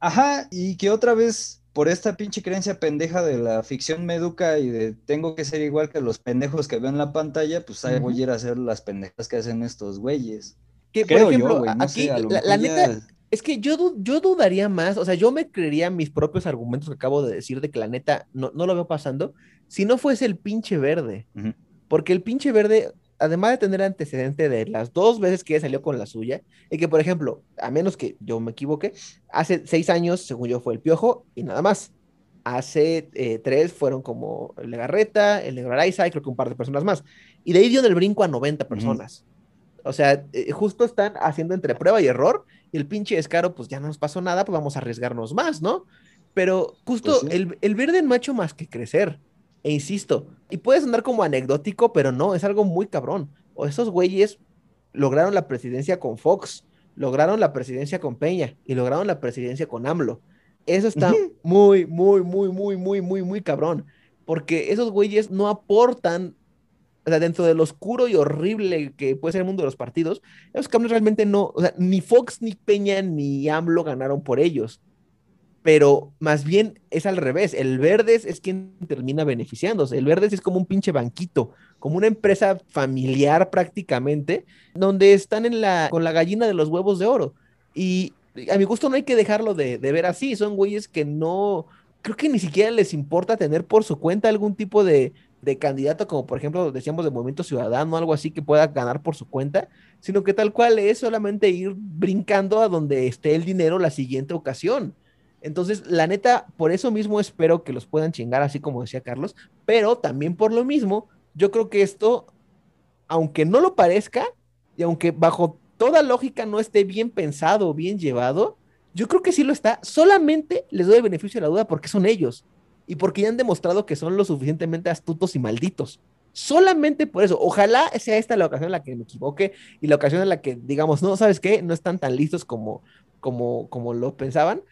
Ajá, y que otra vez, por esta pinche creencia pendeja de la ficción me educa y de tengo que ser igual que los pendejos que veo en la pantalla, pues ahí voy a ir a hacer las pendejas que hacen estos güeyes. Que, Creo por ejemplo, yo, güey, no aquí, sé, la, neta, es que yo, yo dudaría más, o sea, yo me creería mis propios argumentos que acabo de decir de que la neta no, no lo veo pasando, si no fuese el pinche verde. Ujú. Porque el pinche verde, además de tener antecedente de las dos veces que salió con la suya, y que, por ejemplo, a menos que yo me equivoque, hace seis años, según yo, fue el Piojo y nada más. Hace eh, tres fueron como el Legarreta, el Negro Araiza y creo que un par de personas más. Y de ahí dio el brinco a 90 personas. O sea, eh, justo están haciendo entre prueba y error, y el pinche descaro, pues ya no nos pasó nada, pues vamos a arriesgarnos más, ¿no? Pero justo Pues sí. el, el verde no ha hecho más que crecer. E insisto, y puede sonar como anecdótico, pero no, es algo muy cabrón. O esos güeyes lograron la presidencia con Fox, lograron la presidencia con Peña y lograron la presidencia con AMLO. Eso está muy, muy, muy, muy, muy, muy, muy cabrón. Porque esos güeyes no aportan, o sea, dentro del oscuro y horrible que puede ser el mundo de los partidos, esos cabrones realmente no, o sea, ni Fox, ni Peña, ni AMLO ganaron por ellos. Pero más bien es al revés. El Verdes es quien termina beneficiándose. El Verdes es como un pinche banquito, como una empresa familiar prácticamente, donde están en la, con la gallina de los huevos de oro. Y a mi gusto no hay que dejarlo de, de ver así. Son güeyes que no, creo que ni siquiera les importa tener por su cuenta algún tipo de, de candidato, como por ejemplo decíamos de Movimiento Ciudadano, algo así que pueda ganar por su cuenta, sino que tal cual es solamente ir brincando a donde esté el dinero la siguiente ocasión. Entonces, la neta, por eso mismo espero que los puedan chingar, así como decía Carlos, pero también por lo mismo, yo creo que esto, aunque no lo parezca, y aunque bajo toda lógica no esté bien pensado o bien llevado, yo creo que sí lo está. Solamente les doy el beneficio de la duda porque son ellos y porque ya han demostrado que son lo suficientemente astutos y malditos. Solamente por eso. Ojalá sea esta la ocasión en la que me equivoque y la ocasión en la que digamos, no, ¿sabes qué? No están tan listos como, como, como lo pensaban.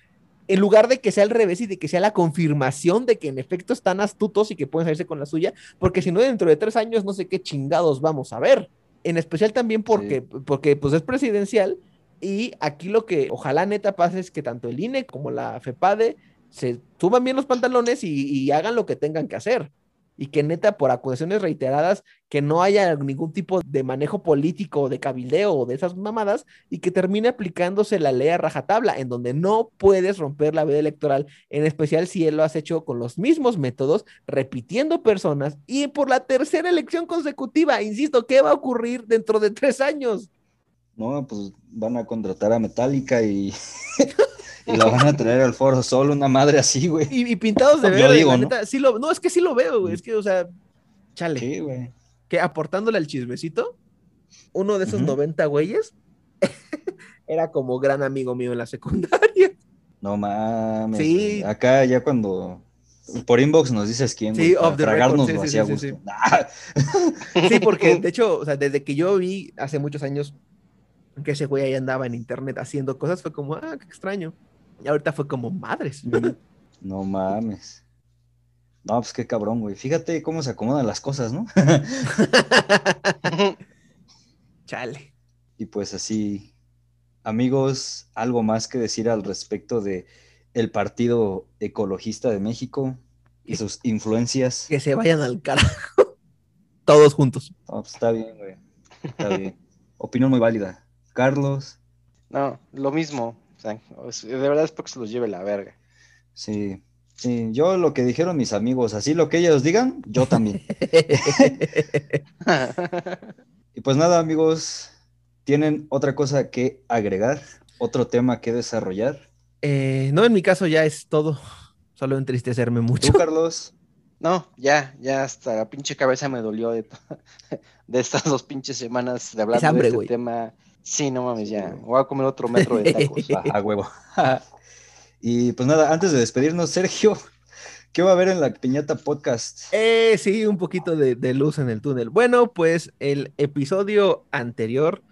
En lugar de que sea al revés y de que sea la confirmación de que en efecto están astutos y que pueden salirse con la suya, porque si no, dentro de tres años no sé qué chingados vamos a ver. En especial también porque, porque pues es presidencial Y aquí lo que ojalá neta pase es que tanto el INE como la FEPADE se suban bien los pantalones y, y hagan lo que tengan que hacer y que neta por acusaciones reiteradas que no haya ningún tipo de manejo político de cabildeo o de esas mamadas y que termine aplicándose la ley a rajatabla en donde no puedes romper la veda electoral, en especial si él lo has hecho con los mismos métodos, repitiendo personas y por la tercera elección consecutiva, insisto, ¿qué va a ocurrir dentro de tres años? No, pues van a contratar a Metallica y, y la van a traer al foro solo, una madre así, güey. Y, y pintados de Yo verde, digo, la ¿no? neta, sí lo, no, es que sí lo veo, güey, es que, o sea, chale. Sí, güey. que aportándole al chismecito, uno de esos Ujú. 90 güeyes era como gran amigo mío en la secundaria. No mames. Sí. güey. Acá ya cuando por inbox nos dices quién, Sí, off the record, sí, Sí, porque de hecho, o sea, desde que yo vi hace muchos años que ese güey ahí andaba en internet haciendo cosas, fue como, ah, qué extraño. Y ahorita fue como, madres. No mames. No, pues qué cabrón, güey. Fíjate cómo se acomodan las cosas, ¿no? Chale. Y pues así, amigos, algo más que decir al respecto de el Partido Ecologista de México y sus influencias. Que se vayan al carajo. Todos juntos. No, pues está bien, güey. Está bien. Opinión muy válida. Carlos, No, lo mismo. Sea, de verdad espero que se los lleve la verga. sí. Sí, yo lo que dijeron mis amigos, así lo que ellos digan, yo también. Y pues nada, amigos, ¿tienen otra cosa que agregar? ¿Otro tema que desarrollar? Eh, no, en mi caso ya es todo. Solo entristecerme mucho. ¿Tú, Carlos? No, ya, ya hasta la pinche cabeza me dolió de, de estas dos pinches semanas de hablar Es de este tema. Sí, no mames, ya. Voy a comer otro metro de tacos. A, a huevo. y pues nada, antes de despedirnos, Sergio, ¿qué va a haber en la Piñata Podcast? Eh, sí, un poquito de, de luz en el túnel. Bueno, pues el episodio anterior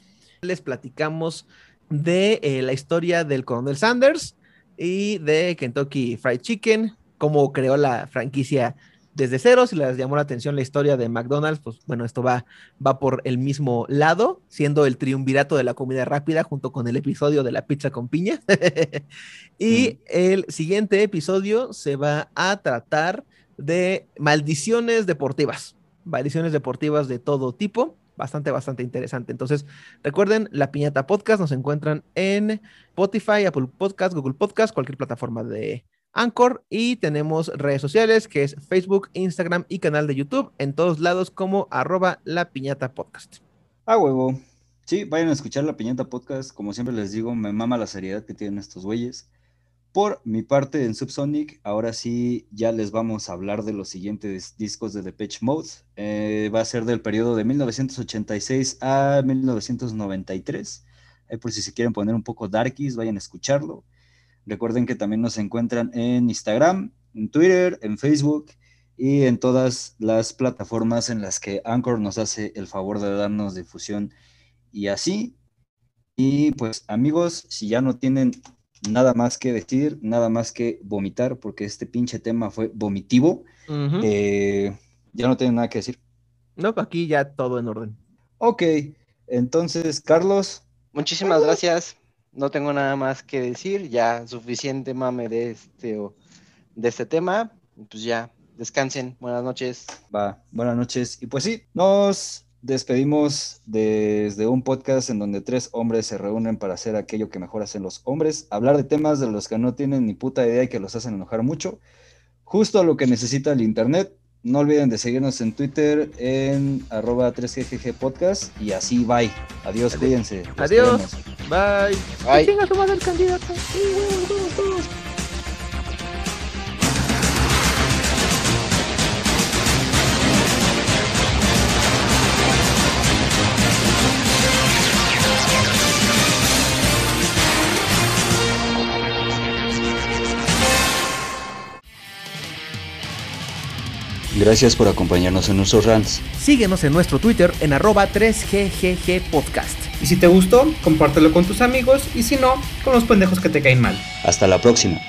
les platicamos de eh, la historia del coronel Sanders y de Kentucky Fried Chicken, cómo creó la franquicia desde cero. Si les llamó la atención la historia de McDonald's, pues bueno, esto va, va por el mismo lado, siendo el triunvirato de la comida rápida junto con el episodio de la pizza con piña. y el siguiente episodio se va a tratar de maldiciones deportivas, maldiciones deportivas de todo tipo. Bastante, bastante interesante. Entonces, recuerden, La Piñata Podcast nos encuentran en Spotify, Apple Podcast, Google Podcast, cualquier plataforma de Anchor. Y tenemos redes sociales que es Facebook, Instagram y canal de YouTube, en todos lados como arroba La Piñata Podcast. A huevo. Sí, vayan a escuchar la Piñata Podcast. Como siempre les digo, me mama la seriedad que tienen estos güeyes. Por mi parte, en Subsonic, ahora sí ya les vamos a hablar de los siguientes discos de Depeche Mode. Eh, va a ser del periodo de 1986 a 1993. Ahí por si se quieren poner un poco darkies, vayan a escucharlo. Recuerden que también nos encuentran en Instagram, en Twitter, en Facebook y en todas las plataformas en las que Anchor nos hace el favor de darnos difusión y así. Y pues amigos, si ya no tienen nada más que decir, nada más que vomitar, porque este pinche tema fue vomitivo, eh, ya no tienen nada que decir. No, aquí ya todo en orden. Ok, entonces Carlos, Muchísimas gracias. No tengo nada más que decir. Ya suficiente mame de este, de este tema. Pues ya, descansen. Buenas noches. va, buenas noches. Y pues sí, nos despedimos desde un podcast en donde tres hombres se reúnen para hacer aquello que mejor hacen los hombres, hablar de temas de los que no tienen ni puta idea y que los hacen enojar mucho. Justo lo que necesita el internet. No olviden de seguirnos en Twitter en arroba 3GGG podcast y así bye. Adiós, cuídense. Adiós. Bye. Bye. Madre el candidato. Gracias por acompañarnos en nuestros rants. Síguenos en nuestro Twitter en arroba 3GGG Podcast. Y si te gustó, compártelo con tus amigos y si no, con los pendejos que te caen mal. Hasta la próxima.